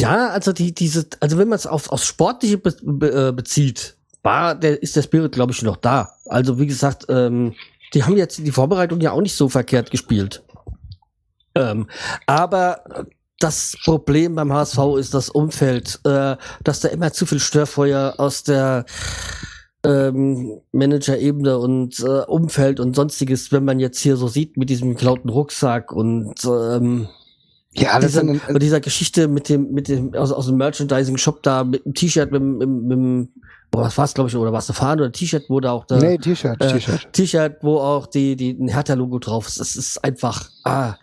Ja, also die, diese, also wenn man es auf, aufs Sportliche be, be, äh, bezieht, war der, ist der Spirit, glaube ich, noch da. Also wie gesagt, ähm, die haben jetzt die Vorbereitung ja auch nicht so verkehrt gespielt. Ähm, aber das Problem beim HSV ist das Umfeld, äh, dass da immer zu viel Störfeuer aus der ähm, Manager-Ebene und äh, Umfeld und sonstiges, wenn man jetzt hier so sieht mit diesem geklauten Rucksack und ähm, ja, dieser, mit dieser Geschichte mit dem, mit dem, aus, aus dem Merchandising-Shop da, mit dem T-Shirt, mit, mit, mit, mit oh, was war's, glaube ich, oder was eine Fahne oder T-Shirt, wo da auch da. Nee, T-Shirt, äh, T-Shirt. T-Shirt, wo auch die, die, ein Hertha-Logo drauf ist. Das ist einfach, ah,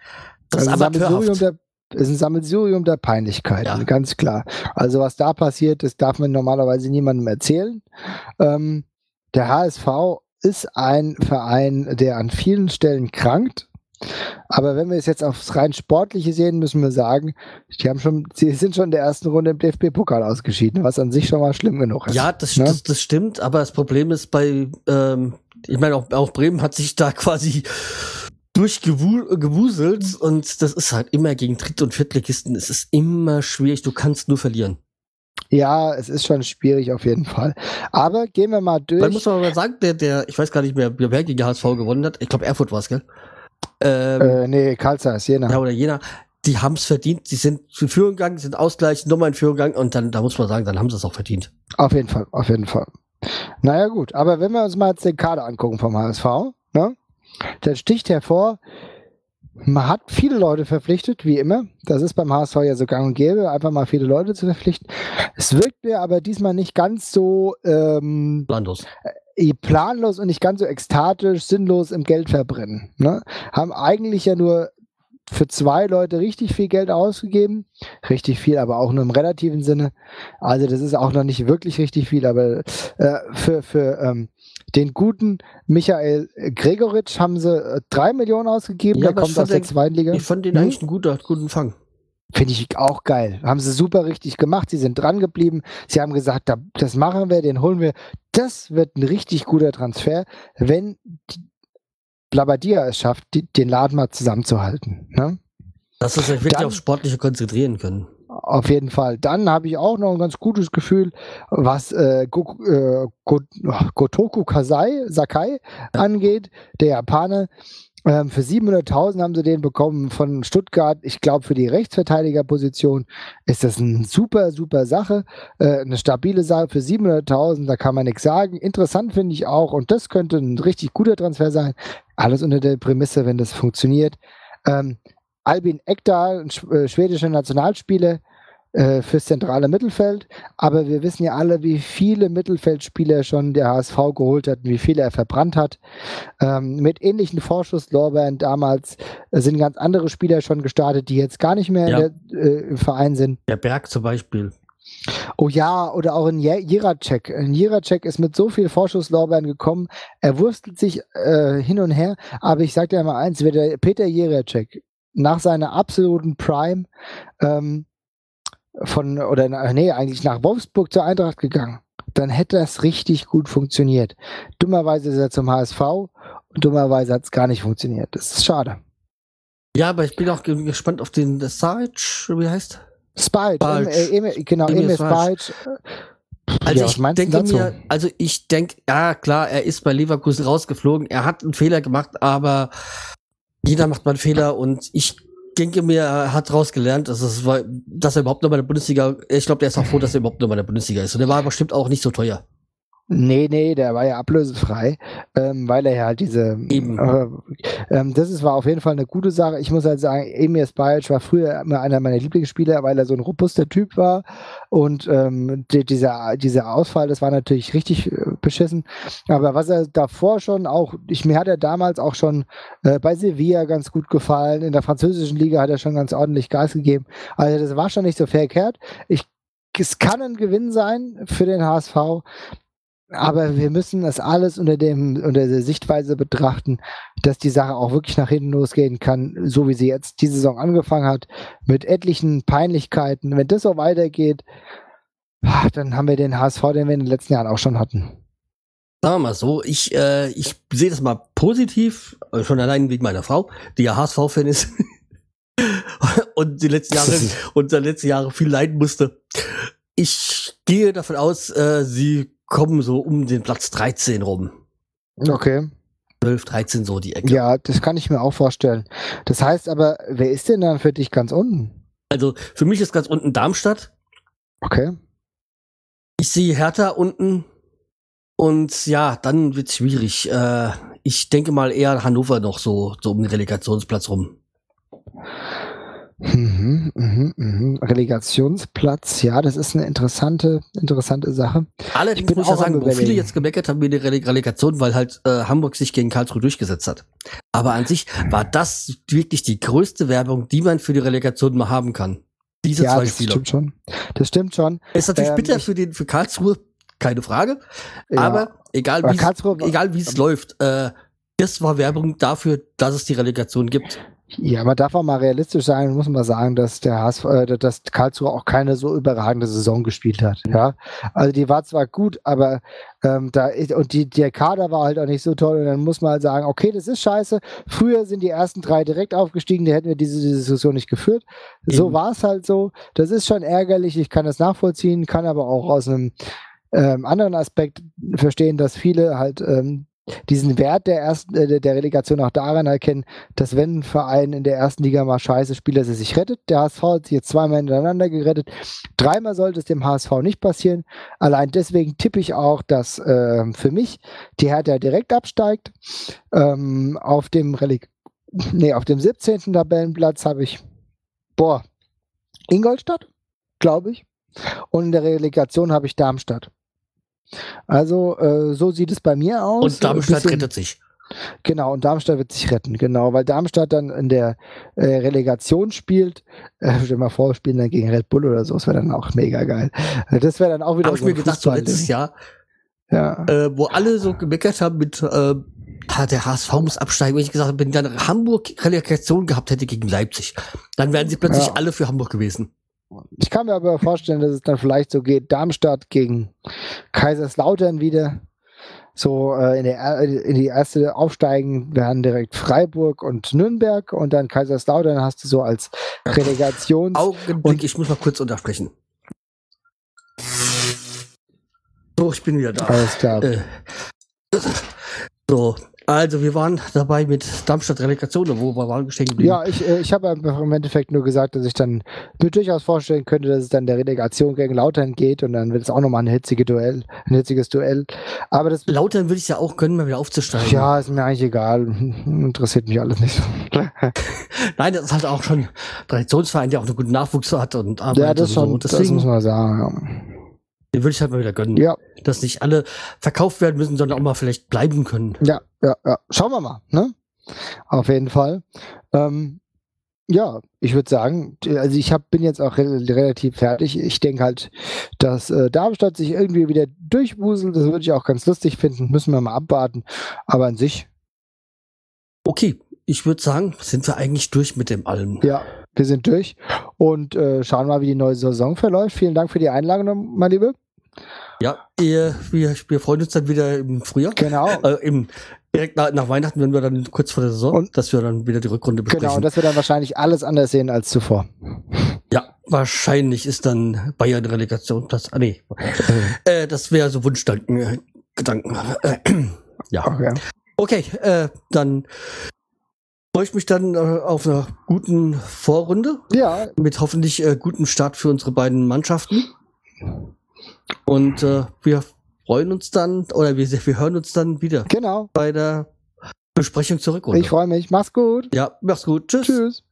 das also ist amateurhaft. Der, ist ein Sammelsurium der Peinlichkeiten, ja. ganz klar. Also was da passiert, das darf man normalerweise niemandem erzählen. Ähm, der HSV ist ein Verein, der an vielen Stellen krankt. Aber wenn wir es jetzt aufs rein Sportliche sehen, müssen wir sagen, die haben schon, sie sind schon in der ersten Runde im DFB-Pokal ausgeschieden, was an sich schon mal schlimm genug ist. Ja, das, ne? das, das stimmt, aber das Problem ist bei, ähm, ich meine, auch, auch Bremen hat sich da quasi durchgewuselt und das ist halt immer gegen Dritt- und Viertligisten. Es ist immer schwierig. Du kannst nur verlieren. Ja, es ist schon schwierig auf jeden Fall. Aber gehen wir mal durch. Man muss man mal sagen, der, der, ich weiß gar nicht mehr, wer gegen HSV gewonnen hat. Ich glaube, Erfurt war es, gell? Ähm, äh, nee, Karl Zeiss, Jena. Ja, oder Jena. Die haben es verdient. Sie sind zu Führung gegangen, sind Ausgleich, nochmal in Führung gegangen und dann, da muss man sagen, dann haben sie es auch verdient. Auf jeden Fall, auf jeden Fall. Naja, gut. Aber wenn wir uns mal jetzt den Kader angucken vom HSV, ne? Der sticht hervor, man hat viele Leute verpflichtet, wie immer. Das ist beim HSV ja so gang und gäbe, einfach mal viele Leute zu verpflichten. Es wirkt mir aber diesmal nicht ganz so ähm, planlos. Äh, planlos und nicht ganz so ekstatisch, sinnlos im Geld verbrennen. Ne? Haben eigentlich ja nur für zwei Leute richtig viel Geld ausgegeben. Richtig viel, aber auch nur im relativen Sinne. Also das ist auch noch nicht wirklich richtig viel, aber äh, für, für ähm, den guten Michael Gregoritsch haben sie äh, drei Millionen ausgegeben. Ja, der kommt aus der zweiten Liga. Ich fand den hm? eigentlich einen guten, guten Fang. Finde ich auch geil. Haben sie super richtig gemacht. Sie sind dran geblieben. Sie haben gesagt, das machen wir, den holen wir. Das wird ein richtig guter Transfer, wenn Blabadia es schafft, den Laden mal zusammenzuhalten. Ne? Dass sie sich wirklich Dann, aufs Sportliche konzentrieren können. Auf jeden Fall. Dann habe ich auch noch ein ganz gutes Gefühl, was äh, Go, äh, Go, Gotoku Kasai, Sakai angeht, der Japaner. Ähm, für 700.000 haben sie den bekommen von Stuttgart. Ich glaube, für die Rechtsverteidigerposition ist das eine super, super Sache. Äh, eine stabile Sache für 700.000, da kann man nichts sagen. Interessant finde ich auch, und das könnte ein richtig guter Transfer sein. Alles unter der Prämisse, wenn das funktioniert. Ähm, Albin Ekdal, ein äh, schwedischer Nationalspieler, äh, fürs zentrale Mittelfeld. Aber wir wissen ja alle, wie viele Mittelfeldspieler schon der HSV geholt hat und wie viele er verbrannt hat. Ähm, mit ähnlichen Vorschusslorbeeren damals sind ganz andere Spieler schon gestartet, die jetzt gar nicht mehr ja. der, äh, im Verein sind. Der Berg zum Beispiel. Oh ja, oder auch in Jiracek. In Jiracek ist mit so viel Vorschusslorbeeren gekommen. Er wurstelt sich äh, hin und her. Aber ich sag dir mal eins, wenn der Peter Jiracek nach seiner absoluten Prime ähm, von, oder nee, eigentlich nach Wolfsburg zur Eintracht gegangen, dann hätte das richtig gut funktioniert. Dummerweise ist er zum HSV und dummerweise hat es gar nicht funktioniert. Das ist schade. Ja, aber ich bin auch gespannt auf den Sarge, wie heißt? Spike, genau, Emil Spike. Also ja, ich denke mir, also ich denke, ja klar, er ist bei Leverkusen rausgeflogen, er hat einen Fehler gemacht, aber jeder macht mal einen Fehler und ich denke mir, er hat daraus gelernt, dass, es dass er überhaupt noch bei der Bundesliga, ich glaube, der ist auch froh, dass er überhaupt noch bei der Bundesliga ist. Und der war bestimmt auch nicht so teuer. Nee, nee, der war ja ablösefrei, ähm, weil er ja halt diese. Eben. Äh, ähm, das ist, war auf jeden Fall eine gute Sache. Ich muss halt sagen, Emir Spajic war früher immer einer meiner Lieblingsspieler, weil er so ein robuster Typ war. Und ähm, die, dieser, dieser Ausfall, das war natürlich richtig äh, beschissen. Aber was er davor schon auch, ich, mir hat er damals auch schon äh, bei Sevilla ganz gut gefallen. In der französischen Liga hat er schon ganz ordentlich Gas gegeben. Also das war schon nicht so verkehrt. Ich es kann ein Gewinn sein für den HSV. Aber wir müssen das alles unter, dem, unter der Sichtweise betrachten, dass die Sache auch wirklich nach hinten losgehen kann, so wie sie jetzt die Saison angefangen hat, mit etlichen Peinlichkeiten. Wenn das so weitergeht, dann haben wir den HSV, den wir in den letzten Jahren auch schon hatten. Sagen wir mal so, ich, äh, ich sehe das mal positiv, äh, schon allein wegen meiner Frau, die ja HSV-Fan ist [laughs] und die letzten Jahre [laughs] und letzten Jahre viel leiden musste. Ich gehe davon aus, äh, sie kommen so um den Platz 13 rum. Okay. 12, 13 so die Ecke. Ja, das kann ich mir auch vorstellen. Das heißt aber, wer ist denn dann für dich ganz unten? Also für mich ist ganz unten Darmstadt. Okay. Ich sehe Hertha unten und ja, dann wird es schwierig. Äh, ich denke mal eher Hannover noch so, so um den Relegationsplatz rum. Mhm, mhm, mhm. Relegationsplatz, ja, das ist eine interessante, interessante Sache. Allerdings ich muss ich ja sagen, wo viele jetzt gemeckert haben mit der Relegation, weil halt äh, Hamburg sich gegen Karlsruhe durchgesetzt hat. Aber an sich war das wirklich die größte Werbung, die man für die Relegation mal haben kann. Diese ja, zwei das stimmt schon. Das stimmt schon. Ist natürlich ähm, bitter für den für Karlsruhe, keine Frage. Ja, aber egal wie egal wie es läuft, äh, das war Werbung dafür, dass es die Relegation gibt. Ja, aber darf auch mal realistisch sein, muss man sagen, dass der HSV, äh, dass Karlsruhe auch keine so überragende Saison gespielt hat. Ja, also die war zwar gut, aber ähm, da und die, der Kader war halt auch nicht so toll. Und dann muss man halt sagen, okay, das ist scheiße. Früher sind die ersten drei direkt aufgestiegen, da hätten wir diese Diskussion nicht geführt. So war es halt so. Das ist schon ärgerlich. Ich kann das nachvollziehen, kann aber auch aus einem ähm, anderen Aspekt verstehen, dass viele halt ähm, diesen Wert der ersten, äh, der Relegation auch daran erkennen, dass wenn ein Verein in der ersten Liga mal scheiße spielt, dass er sich rettet. Der HSV hat sich jetzt zweimal hintereinander gerettet. Dreimal sollte es dem HSV nicht passieren. Allein deswegen tippe ich auch, dass äh, für mich die Hertha direkt absteigt. Ähm, auf dem Releg nee, auf dem 17. Tabellenplatz habe ich boah, Ingolstadt, glaube ich. Und in der Relegation habe ich Darmstadt. Also äh, so sieht es bei mir aus. Und Darmstadt bisschen, rettet sich. Genau, und Darmstadt wird sich retten, genau, weil Darmstadt dann in der äh, Relegation spielt. Äh, stell mal vor, spielen dann gegen Red Bull oder so, das wäre dann auch mega geil. Das wäre dann auch wieder. Habe so ich mir gedacht, so letztes Jahr, ja. Äh, wo alle so gemeckert haben mit äh, der HSV muss absteigen. Wenn ich gesagt habe, wenn dann Hamburg Relegation gehabt hätte gegen Leipzig, dann wären sie plötzlich ja. alle für Hamburg gewesen. Ich kann mir aber vorstellen, dass es dann vielleicht so geht, Darmstadt gegen Kaiserslautern wieder so äh, in, der, in die erste aufsteigen werden direkt Freiburg und Nürnberg und dann Kaiserslautern hast du so als Relegation. Augenblick, und ich muss mal kurz untersprechen. So, ich bin wieder da. Alles klar. Äh, so, also wir waren dabei mit Darmstadt Relegation, wo wir waren gestehen geblieben. Ja, ich, äh, ich habe im Endeffekt nur gesagt, dass ich dann mir durchaus vorstellen könnte, dass es dann der Relegation gegen Lautern geht und dann wird es auch nochmal ein, hitzige Duell, ein hitziges Duell. Aber das Lautern würde ich ja auch gönnen, mal wieder aufzusteigen. Ja, ist mir eigentlich egal. Interessiert mich alles nicht. [laughs] Nein, das ist halt auch schon Traditionsverein, der auch einen guten Nachwuchs hat und arbeitet. Ja, das, schon, so. Deswegen, das muss man sagen. Ja. Den würde ich halt mal wieder gönnen. Ja. Dass nicht alle verkauft werden müssen, sondern auch mal vielleicht bleiben können. Ja, ja, ja. Schauen wir mal, ne? Auf jeden Fall. Ähm, ja, ich würde sagen, also ich hab, bin jetzt auch re relativ fertig. Ich denke halt, dass äh, Darmstadt sich irgendwie wieder durchwuselt. Das würde ich auch ganz lustig finden. Müssen wir mal abwarten. Aber an sich. Okay, ich würde sagen, sind wir eigentlich durch mit dem allem. Ja, wir sind durch und äh, schauen mal, wie die neue Saison verläuft. Vielen Dank für die Einladung, mein Liebe. Ja, wir, wir freuen uns dann wieder im Frühjahr. Genau. Äh, [laughs] im, direkt nach, nach, Weihnachten, wenn wir dann kurz vor der Saison, und, dass wir dann wieder die Rückrunde besprechen. Genau, und dass wir dann wahrscheinlich alles anders sehen als zuvor. Ja, wahrscheinlich ist dann Bayern Relegationsplatz. Ah, nee. [laughs] äh, das wäre so Wunschgedanken. Äh, Gedanken. [clears throat] Ja. Okay, okay äh, dann freue ich mich dann äh, auf einer guten Vorrunde. Ja. Mit hoffentlich äh, gutem Start für unsere beiden Mannschaften. Und äh, wir freuen uns dann, oder wir, wir hören uns dann wieder. Genau. Bei der Besprechung zurück. Ich freue mich. Mach's gut. Ja, mach's gut. Tschüss. Tschüss.